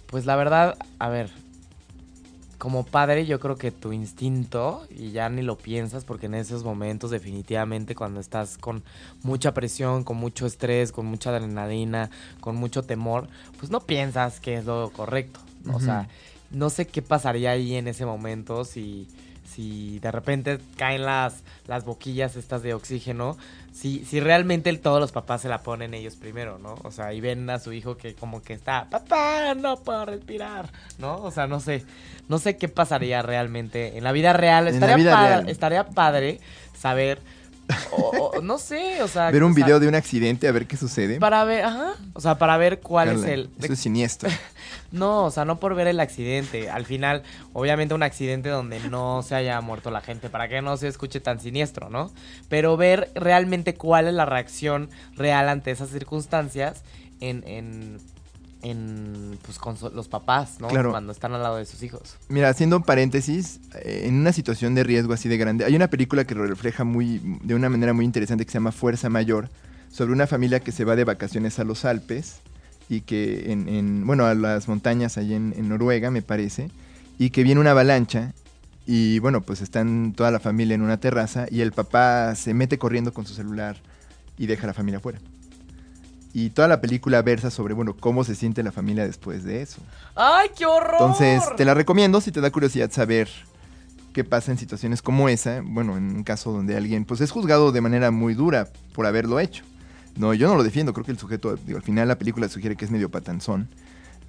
pues la verdad, a ver, como padre yo creo que tu instinto, y ya ni lo piensas porque en esos momentos definitivamente cuando estás con mucha presión, con mucho estrés, con mucha adrenalina, con mucho temor, pues no piensas que es lo correcto. ¿no? O Ujú. sea, no sé qué pasaría ahí en ese momento si, si de repente caen las, las boquillas estas de oxígeno, si, si realmente el- todos los papás se la ponen ellos primero, ¿no? O sea, y ven a su hijo que como que está, papá, no puedo respirar, ¿no? O sea, no sé, no sé qué pasaría realmente en la vida real. La Estaría, vida pa- real. estaría padre saber, o- o- no sé, o sea... Ver un o sea, video de un accidente a ver qué sucede. Para ver, ajá, o sea, para ver cuál Carla, es el... Eso es siniestro. [LAUGHS] No, o sea, no por ver el accidente. Al final, obviamente un accidente donde no se haya muerto la gente, para que no se escuche tan siniestro, ¿no? Pero ver realmente cuál es la reacción real ante esas circunstancias en, en, en pues con so- los papás, ¿no? Claro. Cuando están al lado de sus hijos. Mira, haciendo un paréntesis, eh, en una situación de riesgo así de grande, hay una película que lo refleja muy, de una manera muy interesante que se llama Fuerza Mayor, sobre una familia que se va de vacaciones a los Alpes y que en, en- bueno, a las montañas ahí en, en Noruega, me parece, y que viene una avalancha y bueno, pues están toda la familia en una terraza y el papá se mete corriendo con su celular y deja a la familia afuera. Y toda la película versa sobre, bueno, cómo se siente la familia después de eso. ¡Ay, qué horror! Entonces, te la recomiendo si te da curiosidad saber qué pasa en situaciones como esa. Bueno, en un caso donde alguien pues es juzgado de manera muy dura por haberlo hecho. No, yo no lo defiendo, creo que el sujeto, digo, al final la película sugiere que es medio patanzón.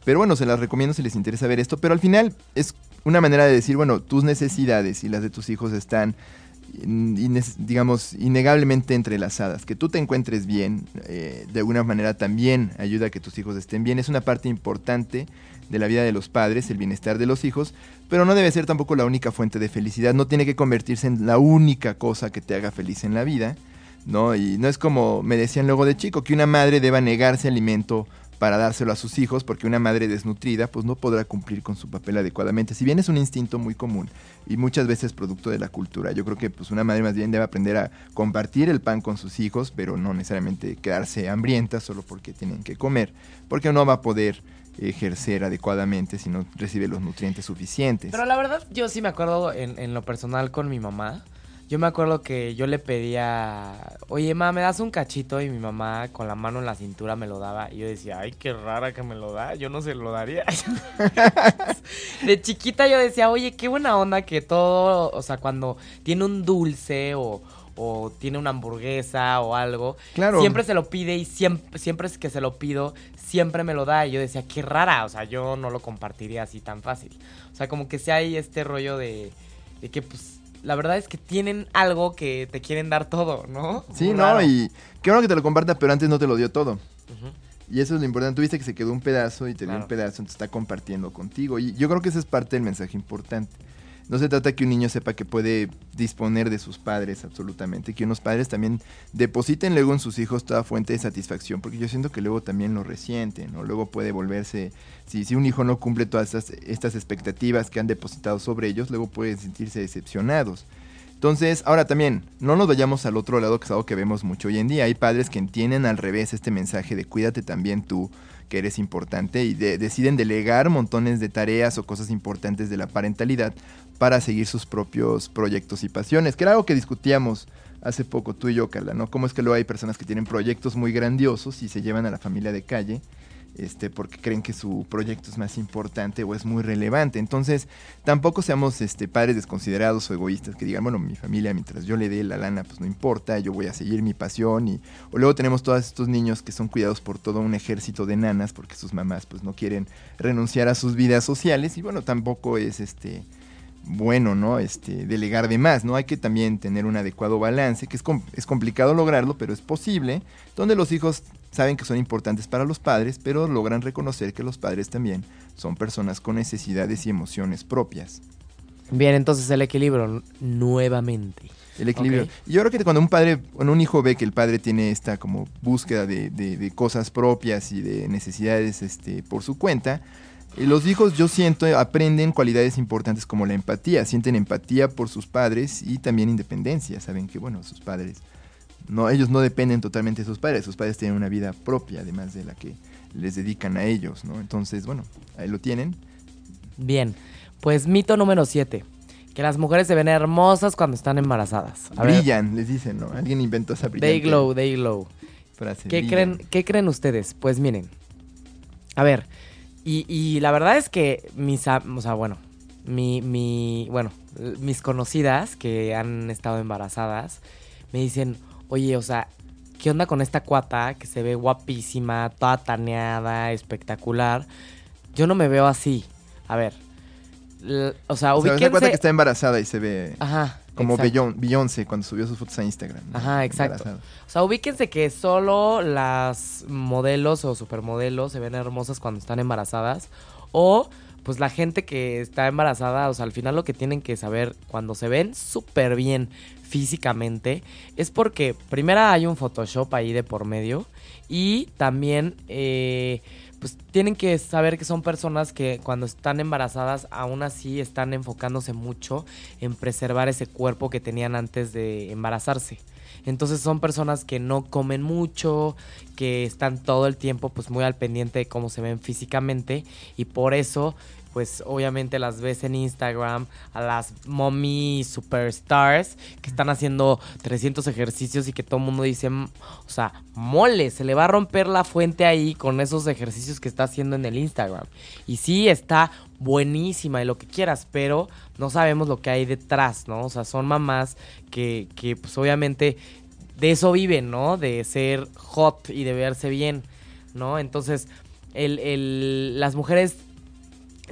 Pero bueno, se las recomiendo si les interesa ver esto. Pero al final es una manera de decir, bueno, tus necesidades y las de tus hijos están digamos, innegablemente entrelazadas. Que tú te encuentres bien, eh, de alguna manera también ayuda a que tus hijos estén bien. Es una parte importante de la vida de los padres, el bienestar de los hijos, pero no debe ser tampoco la única fuente de felicidad. No tiene que convertirse en la única cosa que te haga feliz en la vida. ¿no? Y no es como me decían luego de chico, que una madre deba negarse alimento para dárselo a sus hijos, porque una madre desnutrida pues no podrá cumplir con su papel adecuadamente. Si bien es un instinto muy común y muchas veces producto de la cultura, yo creo que pues una madre más bien debe aprender a compartir el pan con sus hijos, pero no necesariamente quedarse hambrienta solo porque tienen que comer, porque no va a poder ejercer adecuadamente si no recibe los nutrientes suficientes. Pero la verdad yo sí me acuerdo en, en lo personal con mi mamá, yo me acuerdo que yo le pedía, oye, mamá, ¿me das un cachito? Y mi mamá con la mano en la cintura me lo daba. Y yo decía, ay, qué rara que me lo da. Yo no se lo daría. [LAUGHS] de chiquita yo decía, oye, qué buena onda que todo, o sea, cuando tiene un dulce o, o tiene una hamburguesa o algo, claro. siempre se lo pide y siempre, siempre es que se lo pido, siempre me lo da. Y yo decía, qué rara, o sea, yo no lo compartiría así tan fácil. O sea, como que si hay este rollo de, de que pues la verdad es que tienen algo que te quieren dar todo, ¿no? Sí, no, y qué bueno que te lo comparta, pero antes no te lo dio todo. Y eso es lo importante. Tuviste que se quedó un pedazo y te dio un pedazo, entonces está compartiendo contigo. Y yo creo que ese es parte del mensaje importante. No se trata que un niño sepa que puede disponer de sus padres absolutamente, que unos padres también depositen luego en sus hijos toda fuente de satisfacción, porque yo siento que luego también lo resienten, o luego puede volverse, si, si un hijo no cumple todas estas, estas expectativas que han depositado sobre ellos, luego pueden sentirse decepcionados. Entonces, ahora también, no nos vayamos al otro lado, que es algo que vemos mucho hoy en día. Hay padres que entienden al revés este mensaje de cuídate también tú, que eres importante, y deciden delegar montones de tareas o cosas importantes de la parentalidad para seguir sus propios proyectos y pasiones, que era algo que discutíamos hace poco tú y yo, Carla, ¿no? Cómo es que luego hay personas que tienen proyectos muy grandiosos y se llevan a la familia de calle, este, porque creen que su proyecto es más importante o es muy relevante. Entonces, tampoco seamos este, padres desconsiderados o egoístas que digan, bueno, mi familia, mientras yo le dé la lana, pues no importa, yo voy a seguir mi pasión. Y, o luego tenemos todos estos niños que son cuidados por todo un ejército de nanas porque sus mamás pues no quieren renunciar a sus vidas sociales y bueno, tampoco es este bueno, ¿no? Este, delegar de más, ¿no? Hay que también tener un adecuado balance, que es, es complicado lograrlo, pero es posible, donde los hijos saben que son importantes para los padres, pero logran reconocer que los padres también son personas con necesidades y emociones propias. Bien, entonces el equilibrio nuevamente. El equilibrio. Yo creo que cuando un padre, cuando un hijo ve que el padre tiene esta como búsqueda de, de, de cosas propias y de necesidades este, por su cuenta, los hijos, yo siento, aprenden cualidades importantes como la empatía, sienten empatía por sus padres y también independencia, saben que, bueno, sus padres, no, ellos no dependen totalmente de sus padres, sus padres tienen una vida propia, además de la que les dedican a ellos, ¿no? Entonces, bueno, ahí lo tienen. Bien, pues mito número 7. Que las mujeres se ven hermosas cuando están embarazadas. Brillan, les dicen, ¿no? Alguien inventó esa brillante They glow, they glow. ¿Qué, creen, ¿Qué creen ustedes? Pues miren, a ver, y, la verdad es que mis, o sea, bueno, mi, mi, bueno, mis conocidas que han estado embarazadas me dicen, oye, o sea, ¿qué onda con esta cuata que se ve guapísima, toda taneada, espectacular? Yo no me veo así. A ver, o sea, ubíquense... O cuenta que está embarazada y se ve... Ajá. Como Beyoncé cuando subió sus fotos a Instagram. Ajá, exacto. O sea, ubíquense que solo las modelos o supermodelos se ven hermosas cuando están embarazadas. O pues la gente que está embarazada, o sea, al final lo que tienen que saber cuando se ven súper bien físicamente es porque primero hay un Photoshop ahí de por medio y también... Eh, pues tienen que saber que son personas que cuando están embarazadas aún así están enfocándose mucho en preservar ese cuerpo que tenían antes de embarazarse. Entonces son personas que no comen mucho, que están todo el tiempo pues muy al pendiente de cómo se ven físicamente y por eso pues obviamente las ves en Instagram a las mommy superstars que están haciendo 300 ejercicios y que todo el mundo dice, o sea, mole, se le va a romper la fuente ahí con esos ejercicios que está haciendo en el Instagram. Y sí, está buenísima y lo que quieras, pero no sabemos lo que hay detrás, ¿no? O sea, son mamás que, que pues obviamente de eso viven, ¿no? De ser hot y de verse bien, ¿no? Entonces, el, el, las mujeres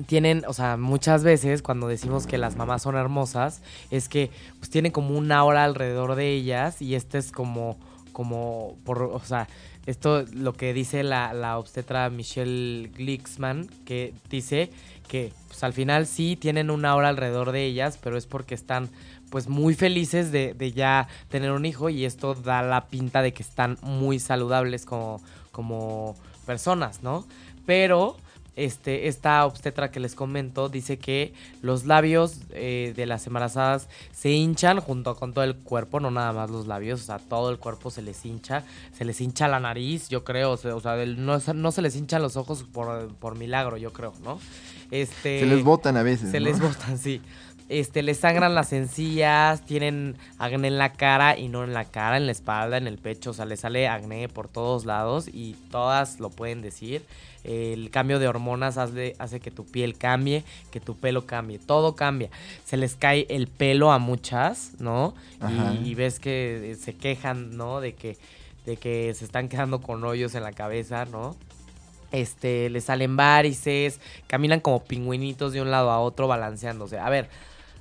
tienen, o sea, muchas veces cuando decimos que las mamás son hermosas, es que pues tienen como una aura alrededor de ellas y este es como, como, por, o sea, esto lo que dice la, la obstetra Michelle Glixman, que dice que pues al final sí tienen una aura alrededor de ellas, pero es porque están pues muy felices de, de ya tener un hijo y esto da la pinta de que están muy saludables como, como personas, ¿no? Pero este, esta obstetra que les comento dice que los labios eh, de las embarazadas se hinchan junto con todo el cuerpo, no nada más los labios, o sea, todo el cuerpo se les hincha, se les hincha la nariz, yo creo, o sea, no, no, se les hinchan los ojos por, por milagro, yo creo, ¿no? Este, se les botan a veces. Se les botan, sí este, les sangran las encías, tienen acné en la cara y no en la cara, en la espalda, en el pecho, o sea, les sale acné por todos lados y todas lo pueden decir. El cambio de hormonas hace, hace que tu piel cambie, que tu pelo cambie, todo cambia. Se les cae el pelo a muchas, ¿no? Y, y, ves que se quejan, ¿no? De que, de que se están quedando con hoyos en la cabeza, ¿no? Este, les salen varices, caminan como pingüinitos de un lado a otro balanceándose. A ver,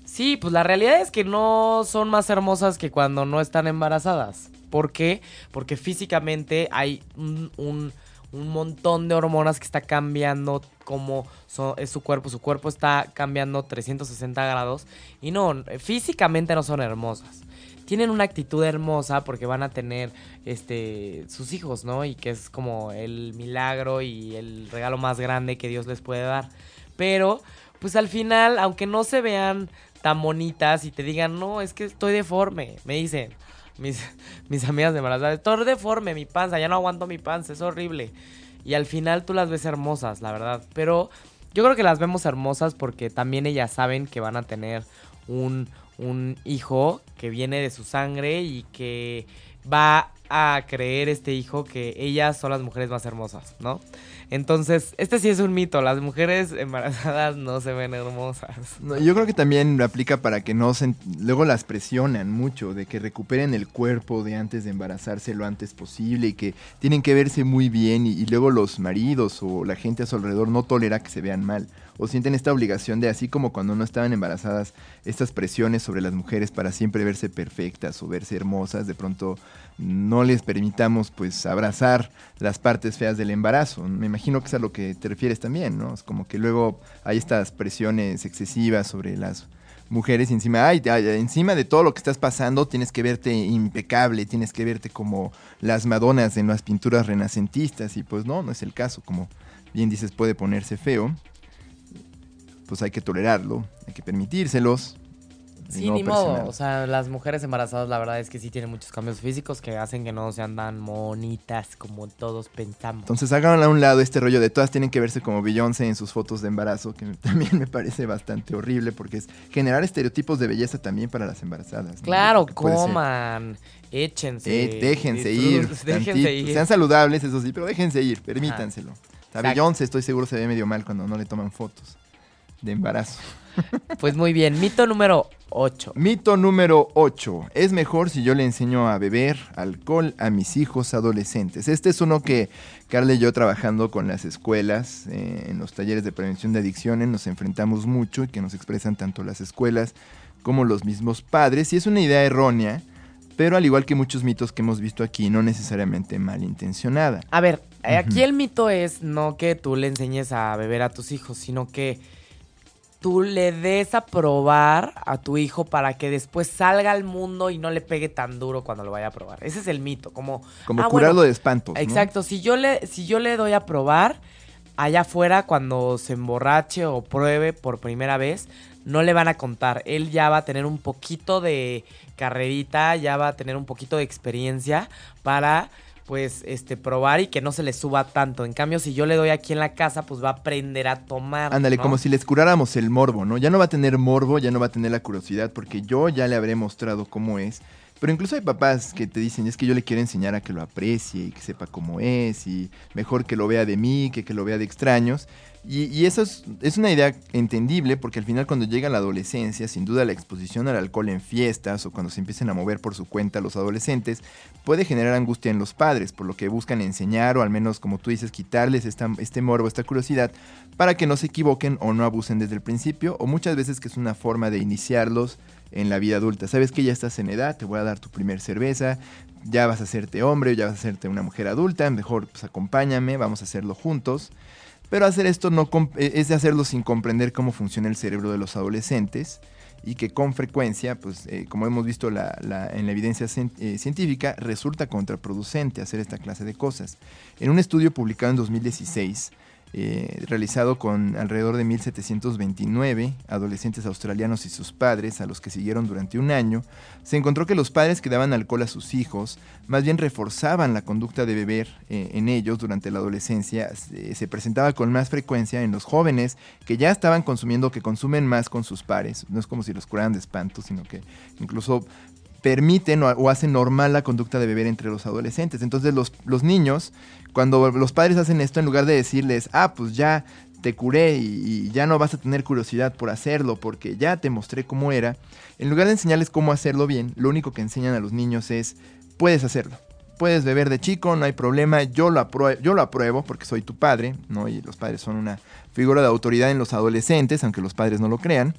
Sí, pues la realidad es que no son más hermosas que cuando no están embarazadas. ¿Por qué? Porque físicamente hay un, montón de hormonas que está cambiando como es su cuerpo. Su cuerpo está cambiando 360 grados. Y no, físicamente no son hermosas. Tienen una actitud hermosa porque van a tener este sus hijos, ¿no? Y que es como el milagro y el regalo más grande que Dios les puede dar. Pero, pues al final, aunque no se vean tan bonitas y te digan, no, es que estoy deforme. Me dicen mis, [LAUGHS] mis amigas de embarazadas, estoy deforme, mi panza, ya no aguanto mi panza, es horrible. Y al final tú las ves hermosas, la verdad. Pero yo creo que las vemos hermosas porque también ellas saben que van a tener un, un hijo que viene de su sangre y que va a creer este hijo que ellas son las mujeres más hermosas, ¿no? Entonces, este sí es un mito, las mujeres embarazadas no se ven hermosas. yo creo que también aplica para que no se... Luego las presionan mucho de que recuperen el cuerpo de antes de embarazarse lo antes posible y que tienen que verse muy bien y, y luego los maridos o la gente a su alrededor no tolera que se vean mal o sienten esta obligación de, así como cuando no estaban embarazadas, estas presiones sobre las mujeres para siempre verse perfectas o verse hermosas, de pronto no les permitamos pues abrazar las partes feas del embarazo. Me imagino que es a lo que te refieres también, ¿no? Es como que luego hay estas presiones excesivas sobre las mujeres y encima, ay, encima de todo lo que estás pasando tienes que verte impecable, tienes que verte como las Madonas en las pinturas renacentistas y pues no, no es el caso, como bien dices, puede ponerse feo pues hay que tolerarlo, hay que permitírselos. Sí, ni modo. O sea, las mujeres embarazadas, la verdad es que sí tienen muchos cambios físicos que hacen que no sean tan bonitas como todos pensamos. Entonces, hagan a un lado este rollo de todas tienen que verse como Beyoncé en sus fotos de embarazo, que [LAUGHS] también me parece bastante horrible porque es generar estereotipos de belleza también para las embarazadas. Claro, coman, échense. Eh, déjense, ir, déjense ir. Sean saludables, eso sí, pero déjense ir, permítanselo. A Beyoncé estoy seguro se ve medio mal cuando no le toman fotos de embarazo. [LAUGHS] Pues muy bien, mito número 8. Mito número 8. Es mejor si yo le enseño a beber alcohol a mis hijos adolescentes. Este es uno que Carla y yo trabajando con las escuelas, eh, en los talleres de prevención de adicciones, nos enfrentamos mucho y que nos expresan tanto las escuelas como los mismos padres. Y es una idea errónea, pero al igual que muchos mitos que hemos visto aquí, no necesariamente malintencionada. A ver, aquí el mito es no que tú le enseñes a beber a tus hijos, sino que tú le des a probar a tu hijo para que después salga al mundo y no le pegue tan duro cuando lo vaya a probar. Ese es el mito, como como ah, curarlo de espantos. Exacto, si yo le si yo le doy a probar allá afuera cuando se emborrache o pruebe por primera vez, no le van a contar. Él ya va a tener un poquito de carrerita, ya va a tener un poquito de experiencia para pues este probar y que no se le suba tanto. En cambio, si yo le doy aquí en la casa, pues va a aprender a tomar. Ándale, como si les curáramos el morbo, ¿no? Ya no va a tener morbo, ya no va a tener la curiosidad, porque yo ya le habré mostrado cómo es. Pero incluso hay papás que te dicen, es que yo le quiero enseñar a que lo aprecie y que sepa cómo es, y mejor que lo vea de mí que que lo vea de extraños. Y, eso es, es, una idea entendible porque al final cuando llega la adolescencia, sin duda la exposición al alcohol en fiestas o cuando se empiecen a mover por su cuenta los adolescentes, puede generar angustia en los padres, por lo que buscan enseñar o al menos, como tú dices, quitarles esta, este morbo, esta curiosidad, para que no se equivoquen o no abusen desde el principio, o muchas veces que es una forma de iniciarlos en la vida adulta. Sabes que ya estás en edad, te voy a dar tu primer cerveza, ya vas a hacerte hombre, ya vas a hacerte una mujer adulta, mejor pues acompáñame, vamos a hacerlo juntos. Pero hacer esto no e, es de hacerlo sin comprender cómo funciona el cerebro de los adolescentes y que con frecuencia, pues eh, como hemos visto en la evidencia eh, científica, resulta contraproducente hacer esta clase de cosas. En un estudio publicado en 2016, eh, realizado con alrededor de 1.729 adolescentes australianos y sus padres, a los que siguieron durante un año, se encontró que los padres que daban alcohol a sus hijos más bien reforzaban la conducta de beber eh, en ellos durante la adolescencia, se, presentaba con más frecuencia en los jóvenes que ya estaban consumiendo, que consumen más con sus pares, no es como si los curaran de espanto, sino que incluso permiten o, hacen normal la conducta de beber entre los adolescentes. Entonces los, los niños, cuando los padres hacen esto, en lugar de decirles, ah, pues ya te curé y, ya no vas a tener curiosidad por hacerlo porque ya te mostré cómo era, en lugar de enseñarles cómo hacerlo bien, lo único que enseñan a los niños es, puedes hacerlo. Puedes beber de chico, no hay problema, yo lo, apruebo, yo lo apruebo porque soy tu padre, ¿no? Y los padres son una figura de autoridad en los adolescentes, aunque los padres no lo crean.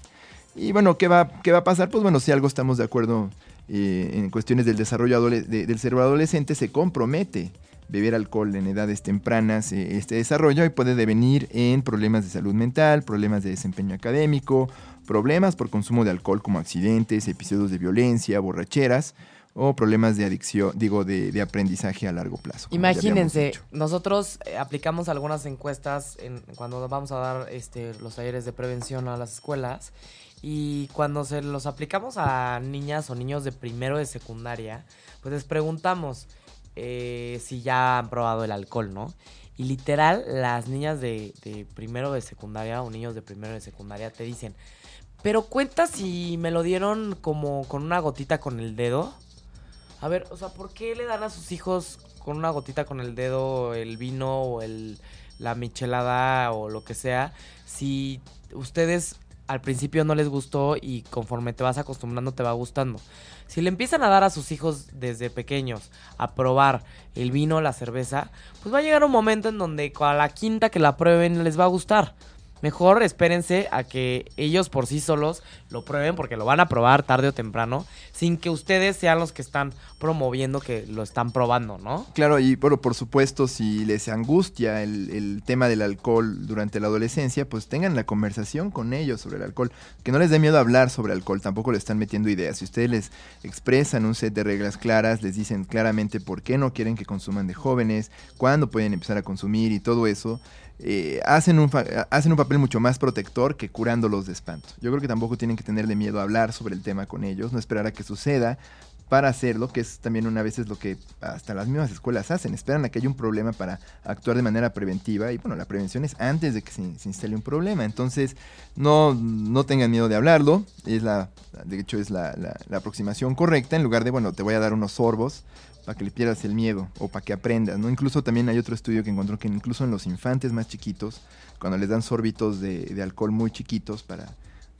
Y bueno, ¿qué va, qué va a pasar? Pues bueno, si algo estamos de acuerdo eh, en cuestiones del desarrollo del cerebro adolescente se compromete beber alcohol en edades tempranas eh, este desarrollo y puede devenir en problemas de salud mental, problemas de desempeño académico, problemas por consumo de alcohol como accidentes, episodios de violencia, borracheras o problemas de adicción, digo, de, aprendizaje a largo plazo. Imagínense, nosotros eh, aplicamos algunas encuestas cuando vamos a dar este, los talleres de prevención a las escuelas y cuando se los aplicamos a niñas o niños de primero de secundaria, pues les preguntamos eh, si ya han probado el alcohol, ¿no? Y literal, las niñas de, primero de secundaria o niños de primero de secundaria te dicen, pero cuenta si me lo dieron como con una gotita con el dedo. A ver, o sea, ¿por qué le dan a sus hijos con una gotita con el dedo el vino o el, la michelada o lo que sea? Si ustedes al principio no les gustó y conforme te vas acostumbrando te va gustando. Si le empiezan a dar a sus hijos desde pequeños a probar el vino, la cerveza, pues va a llegar un momento en donde a la quinta que la prueben les va a gustar. Mejor espérense a que ellos por sí solos lo prueben porque lo van a probar tarde o temprano, sin que ustedes sean los que están promoviendo que lo están probando, ¿no? Claro, y bueno, por supuesto, si les angustia el, tema del alcohol durante la adolescencia, pues tengan la conversación con ellos sobre el alcohol. Que no les dé miedo hablar sobre alcohol, tampoco le están metiendo ideas. Si ustedes les expresan un set de reglas claras, les dicen claramente por qué no quieren que consuman de jóvenes, cuándo pueden empezar a consumir y todo eso, eh, hacen, un hacen un papel mucho más protector que curándolos de espanto. Yo creo que tampoco tienen que tenerle miedo a hablar sobre el tema con ellos, no esperar a que suceda para hacerlo, que es también una vez es lo que hasta las mismas escuelas hacen, esperan a que haya un problema para actuar de manera preventiva y bueno, la prevención es antes de que se, instale un problema, entonces no, no tengan miedo de hablarlo, es la, de hecho es la, la aproximación correcta, en lugar de bueno, te voy a dar unos sorbos, para que le pierdas el miedo o para que aprendas, ¿no? Incluso también hay otro estudio que encontró que incluso en los infantes más chiquitos, cuando les dan sorbitos de, alcohol muy chiquitos para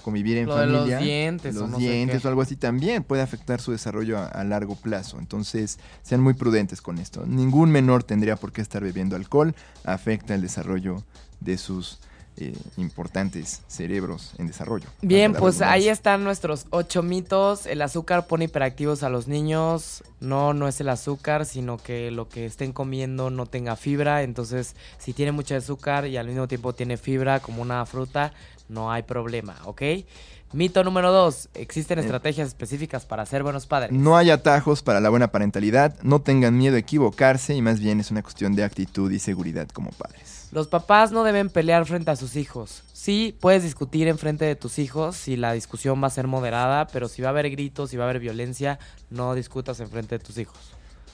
convivir en familia, los dientes, los o, dientes o algo así también puede afectar su desarrollo a, largo plazo. Entonces, sean muy prudentes con esto. Ningún menor tendría por qué estar bebiendo alcohol, afecta el desarrollo de sus eh, importantes cerebros en desarrollo. Bien, pues ahí están nuestros ocho mitos. El azúcar pone hiperactivos a los niños. No, no es el azúcar, sino que lo que estén comiendo no tenga fibra. Entonces, si tiene mucho azúcar y al mismo tiempo tiene fibra como una fruta, no hay problema, ¿ok? Mito número dos, existen eh. estrategias específicas para ser buenos padres. No hay atajos para la buena parentalidad, no tengan miedo a equivocarse y más bien es una cuestión de actitud y seguridad como padres. Los papás no deben pelear frente a sus hijos. Sí, puedes discutir en frente de tus hijos si la discusión va a ser moderada, pero si va a haber gritos, si va a haber violencia, no discutas en frente de tus hijos.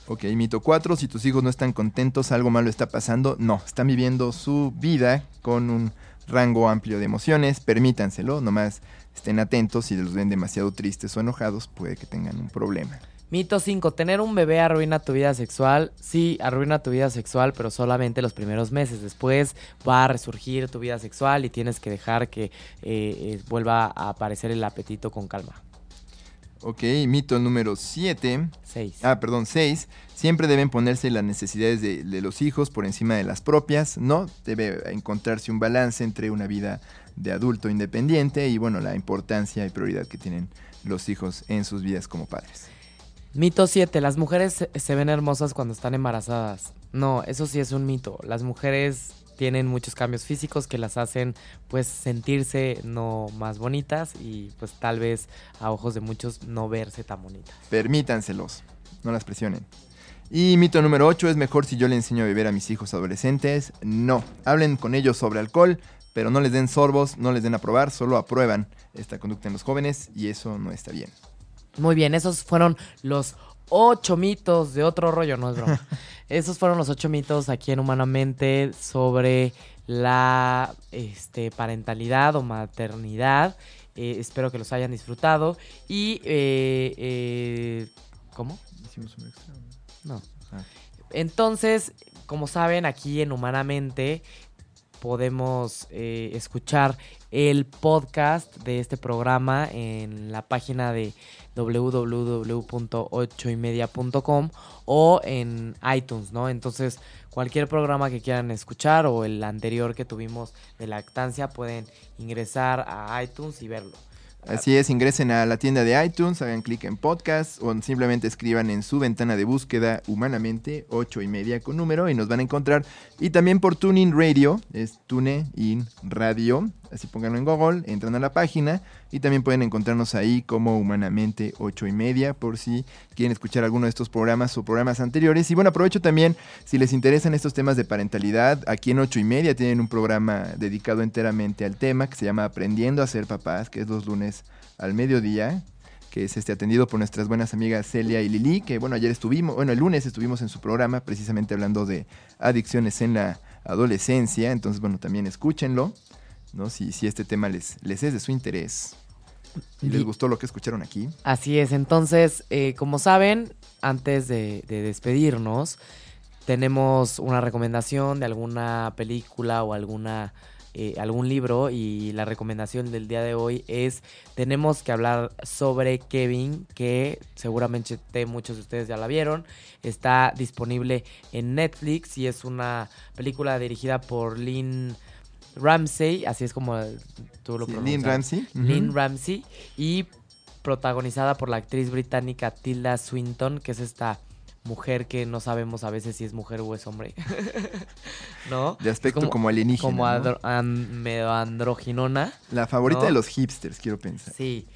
Ok, mito 4, si tus hijos no están contentos, algo malo está pasando. No, están viviendo su vida con un rango amplio de emociones, permítanselo, nomás estén atentos, si los ven demasiado tristes o enojados, puede que tengan un problema. Mito 5. Tener un bebé arruina tu vida sexual. Sí, arruina tu vida sexual, pero solamente los primeros meses. Después va a resurgir tu vida sexual y tienes que dejar que eh, eh, vuelva a aparecer el apetito con calma. Ok, mito número 7. 6. Ah, perdón, 6. Siempre deben ponerse las necesidades de, de los hijos por encima de las propias. No, debe encontrarse un balance entre una vida de adulto independiente y bueno, la importancia y prioridad que tienen los hijos en sus vidas como padres. Mito 7. Las mujeres se- ven hermosas cuando están embarazadas. No, eso sí es un mito. Las mujeres tienen muchos cambios físicos que las hacen pues sentirse no más bonitas y pues tal vez a ojos de muchos no verse tan bonitas. Permítanselos, no las presionen. Y mito número 8, es mejor si yo le enseño a beber a mis hijos adolescentes. No, hablen con ellos sobre alcohol, pero no les den sorbos, no les den a probar, solo aprueban esta conducta en los jóvenes y eso no está bien. Muy bien, esos fueron los ocho mitos de otro rollo, no es broma. [LAUGHS] esos fueron los ocho mitos aquí en Humanamente sobre la este, parentalidad o maternidad. Eh, espero que los hayan disfrutado. Y, eh, eh, ¿cómo? Hicimos un extra. No. Ah. Entonces, como saben, aquí en Humanamente podemos escuchar el podcast de este programa en la página de www.ochoymedia.com o en iTunes, ¿no? Entonces, cualquier programa que quieran escuchar o el anterior que tuvimos de lactancia pueden ingresar a iTunes y verlo. Así es, ingresen a la tienda de iTunes, hagan clic en podcast o simplemente escriban en su ventana de búsqueda humanamente 8 y media con número y nos van a encontrar. Y también por TuneIn Radio, es TuneIn Radio, así pónganlo en Google, entran a la página y también pueden encontrarnos ahí como humanamente 8 y media por si quieren escuchar alguno de estos programas o programas anteriores. Y bueno, aprovecho también, si les interesan estos temas de parentalidad, aquí en 8 y media tienen un programa dedicado enteramente al tema que se llama Aprendiendo a ser papás, que es los lunes al mediodía, que es este atendido por nuestras buenas amigas Celia y Lili, que bueno, ayer estuvimos, bueno, el lunes estuvimos en su programa precisamente hablando de adicciones en la adolescencia, entonces bueno, también escúchenlo, ¿no? Si, si este tema les, les es de su interés y les gustó lo que escucharon aquí. Así es, entonces, eh, como saben, antes de, de despedirnos, tenemos una recomendación de alguna película o alguna eh, algún libro y la recomendación del día de hoy es tenemos que hablar sobre Kevin que seguramente muchos de ustedes ya la vieron está disponible en Netflix y es una película dirigida por Lynn Ramsey así es como tú lo Sí, pronuncias Lynn Ramsey. Lynn Ramsey y protagonizada por la actriz británica Tilda Swinton, que es esta mujer que no sabemos a veces si es mujer o es hombre. [LAUGHS] ¿No? De aspecto Como- como, alienígena. Como ¿no? medio androginona. La favorita ¿no? de los hipsters, quiero pensar. Sí.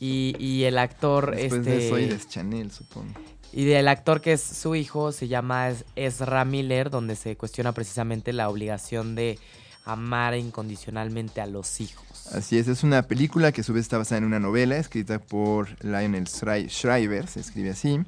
Y, y el actor, Después este. de Soy de Chanel, supongo. Y del actor que es su hijo se llama Ezra Miller, donde se cuestiona precisamente la obligación de amar incondicionalmente a los hijos. Así es, es una película que a su vez está basada en una novela escrita por Lionel Schri- Shriver, se escribe así.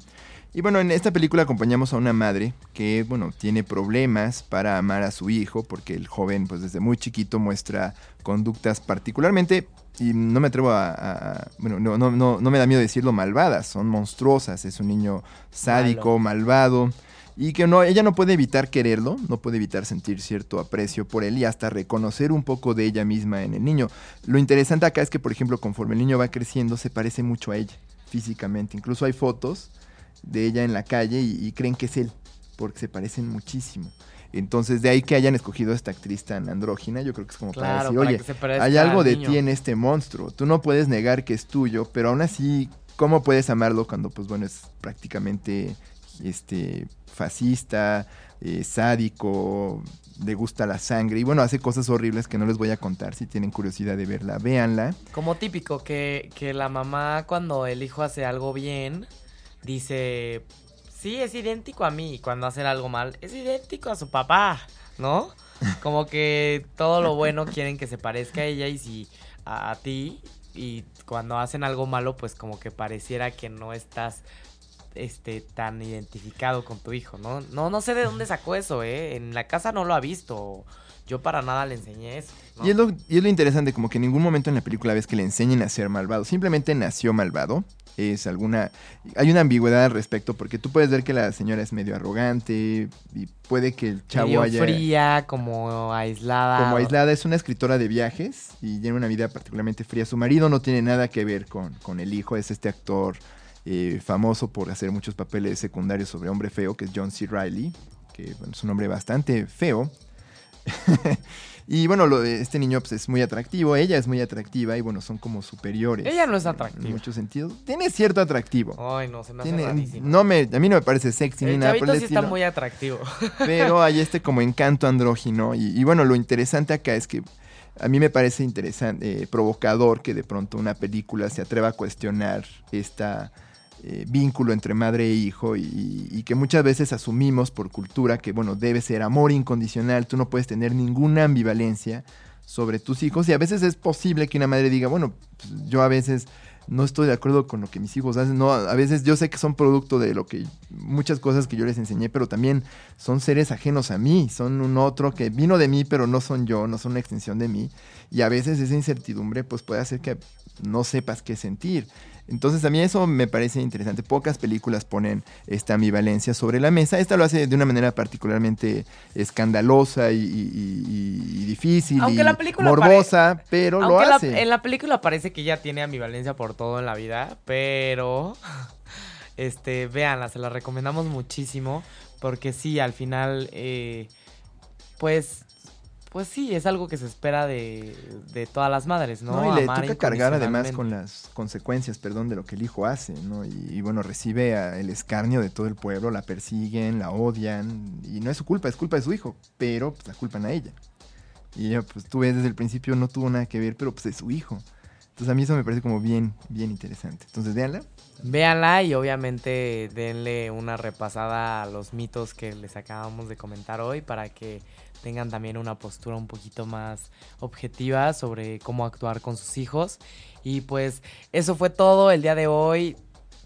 Y bueno, en esta película acompañamos a una madre que, bueno, tiene problemas para amar a su hijo porque el joven, pues desde muy chiquito muestra conductas particularmente, y no me atrevo a, a- a- bueno, no, no, no, no me da miedo decirlo, malvadas, son monstruosas, es un niño sádico, malvado. Y que no, ella no puede evitar quererlo, no puede evitar sentir cierto aprecio por él y hasta reconocer un poco de ella misma en el niño. Lo interesante acá es que, por ejemplo, conforme el niño va creciendo, se parece mucho a ella físicamente. Incluso hay fotos de ella en la calle y, y creen que es él, porque se parecen muchísimo. Entonces, de ahí que hayan escogido a esta actriz tan andrógina, yo creo que es como para Claro, decir, para oye, se parezca hay algo al de niño". ti en este monstruo. Tú no puedes negar que es tuyo, pero aún así, ¿cómo puedes amarlo cuando, pues bueno, es prácticamente este fascista, eh, sádico, le gusta la sangre y bueno, hace cosas horribles que no les voy a contar. Si tienen curiosidad de verla, véanla. Como típico, que, que la mamá cuando el hijo hace algo bien, dice, sí, es idéntico a mí. Y cuando hace algo mal, es idéntico a su papá, ¿no? [LAUGHS] Como que todo lo bueno quieren que se parezca a ella y si a, a ti. Y cuando hacen algo malo, pues como que pareciera que no estás este tan identificado con tu hijo, ¿no? No, no sé de dónde sacó eso, ¿eh? En la casa no lo ha visto. yo para nada le enseñé eso. ¿no? Y, es lo, y es lo interesante, como que en ningún momento en la película ves que le enseñen a ser malvado. Simplemente nació malvado. Es alguna. Hay una ambigüedad al respecto, porque tú puedes ver que la señora es medio arrogante. Y puede que el chavo Medio haya. fría, como aislada. Como aislada, es una escritora de viajes y tiene una vida particularmente fría. Su marido no tiene nada que ver con, con el hijo, es este actor eh, famoso por hacer muchos papeles secundarios sobre hombre feo, que es John C. Riley, que bueno, es un hombre bastante feo. [LAUGHS] y bueno, lo de este niño pues, es muy atractivo, ella es muy atractiva y bueno, son como superiores. Ella no es atractiva. En muchos sentidos. Tiene cierto atractivo. Ay, no, se me hace Tiene- rarísimo. no me, a mí no me parece sexy ni nada por el sí está muy atractivo. [LAUGHS] Pero hay este como encanto andrógino. Y, y bueno, lo interesante acá es que a mí me parece interesante, eh, provocador que de pronto una película se atreva a cuestionar esta eh, vínculo entre madre e hijo y, que muchas veces asumimos por cultura que, bueno, debe ser amor incondicional, tú no puedes tener ninguna ambivalencia sobre tus hijos y a veces es posible que una madre diga, bueno, pues, yo a veces no estoy de acuerdo con lo que mis hijos hacen, no, a veces yo sé que son producto de lo que muchas cosas que yo les enseñé, pero también son seres ajenos a mí, son un otro que vino de mí, pero no son yo, no son una extensión de mí, y a veces esa incertidumbre pues puede hacer que no sepas qué sentir. Entonces a mí eso me parece interesante. Pocas películas ponen esta ambivalencia sobre la mesa. Esta lo hace de una manera particularmente escandalosa y, y- difícil Aunque y la película morbosa, pero lo la- hace. en la película parece que ella tiene ambivalencia por todo en la vida, pero [LAUGHS] este, véanla, se la recomendamos muchísimo porque sí, al final, eh, pues, pues sí, es algo que se espera de, de todas las madres, ¿no? ¿no? Y le Amar toca cargar además con las consecuencias, perdón, de lo que el hijo hace, ¿no? Y, y bueno, recibe a- el escarnio de todo el pueblo, la persiguen, la odian, y no es su culpa, es culpa de su hijo, pero pues la culpan a ella. Y ella, pues tú ves desde el principio, no tuvo nada que ver, pero pues es su hijo. Entonces a mí eso me parece como bien, bien interesante. Entonces véanla. Véanla y obviamente denle una repasada a los mitos que les acabamos de comentar hoy para que tengan también una postura un poquito más objetiva sobre cómo actuar con sus hijos. Y pues eso fue todo el día de hoy.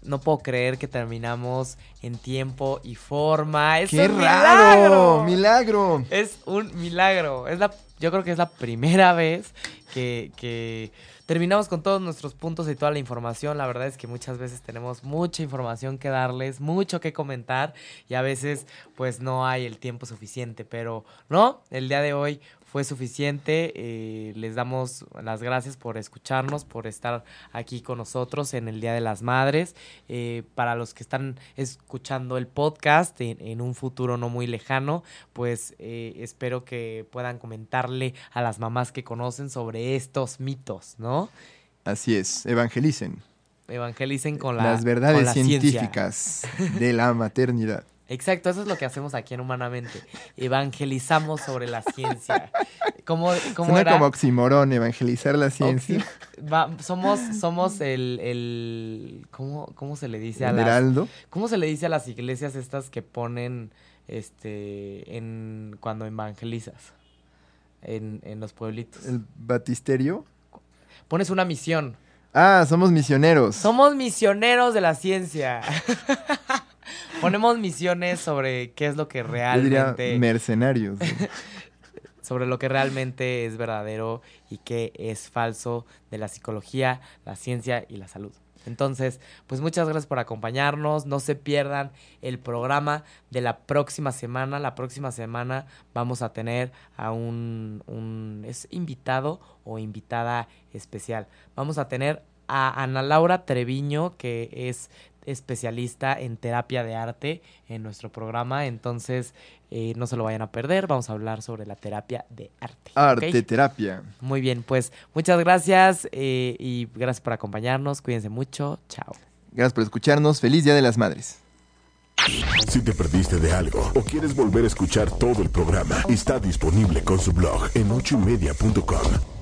No puedo creer que terminamos en tiempo y forma. ¡Es ¡Qué un raro! milagro! ¡Milagro! Es un milagro. Es la, yo creo que es la primera vez que, que terminamos con todos nuestros puntos y toda la información. La verdad es que muchas veces tenemos mucha información que darles, mucho que comentar y a veces pues no hay el tiempo suficiente. Pero no, el día de hoy fue suficiente. Eh, les damos las gracias por escucharnos, por estar aquí con nosotros en el Día de las Madres. Eh, para los que están escuchando el podcast en, en un futuro no muy lejano, pues eh, espero que puedan comentarle a las mamás que conocen sobre estos mitos, ¿no? Así es, evangelicen. Evangelicen con la, Las con verdades ciencia. científicas de la maternidad. Exacto, eso es lo que hacemos aquí en Humanamente. Evangelizamos sobre la ciencia. ¿Cómo, cómo Suena era? como oximorón, evangelizar la ciencia. Oxi- va- somos somos el, el ¿cómo, ¿cómo se le dice a las. ¿Cómo se le dice a las iglesias estas que ponen este en cuando evangelizas? En, en los pueblitos. El batisterio. Pones una misión. Ah, somos misioneros. Somos misioneros de la ciencia. [LAUGHS] [LAUGHS] Ponemos misiones sobre qué es lo que Yo diría realmente mercenarios. [LAUGHS] sobre lo que realmente es verdadero y qué es falso de la psicología, la ciencia y la salud. Entonces, pues muchas gracias por acompañarnos. No se pierdan el programa de la próxima semana. La próxima semana vamos a tener a un, un es invitado o invitada especial. Vamos a tener a Ana Laura Treviño, que es especialista en terapia de arte en nuestro programa. Entonces, eh, no se lo vayan a perder. Vamos a hablar sobre la terapia de arte. Arte terapia. Muy bien, pues muchas gracias eh, y gracias por acompañarnos. Cuídense mucho. Chao. Gracias por escucharnos. Feliz Día de las Madres. Si te perdiste de algo o quieres volver a escuchar todo el programa, está disponible con su blog en ochoymedia.com.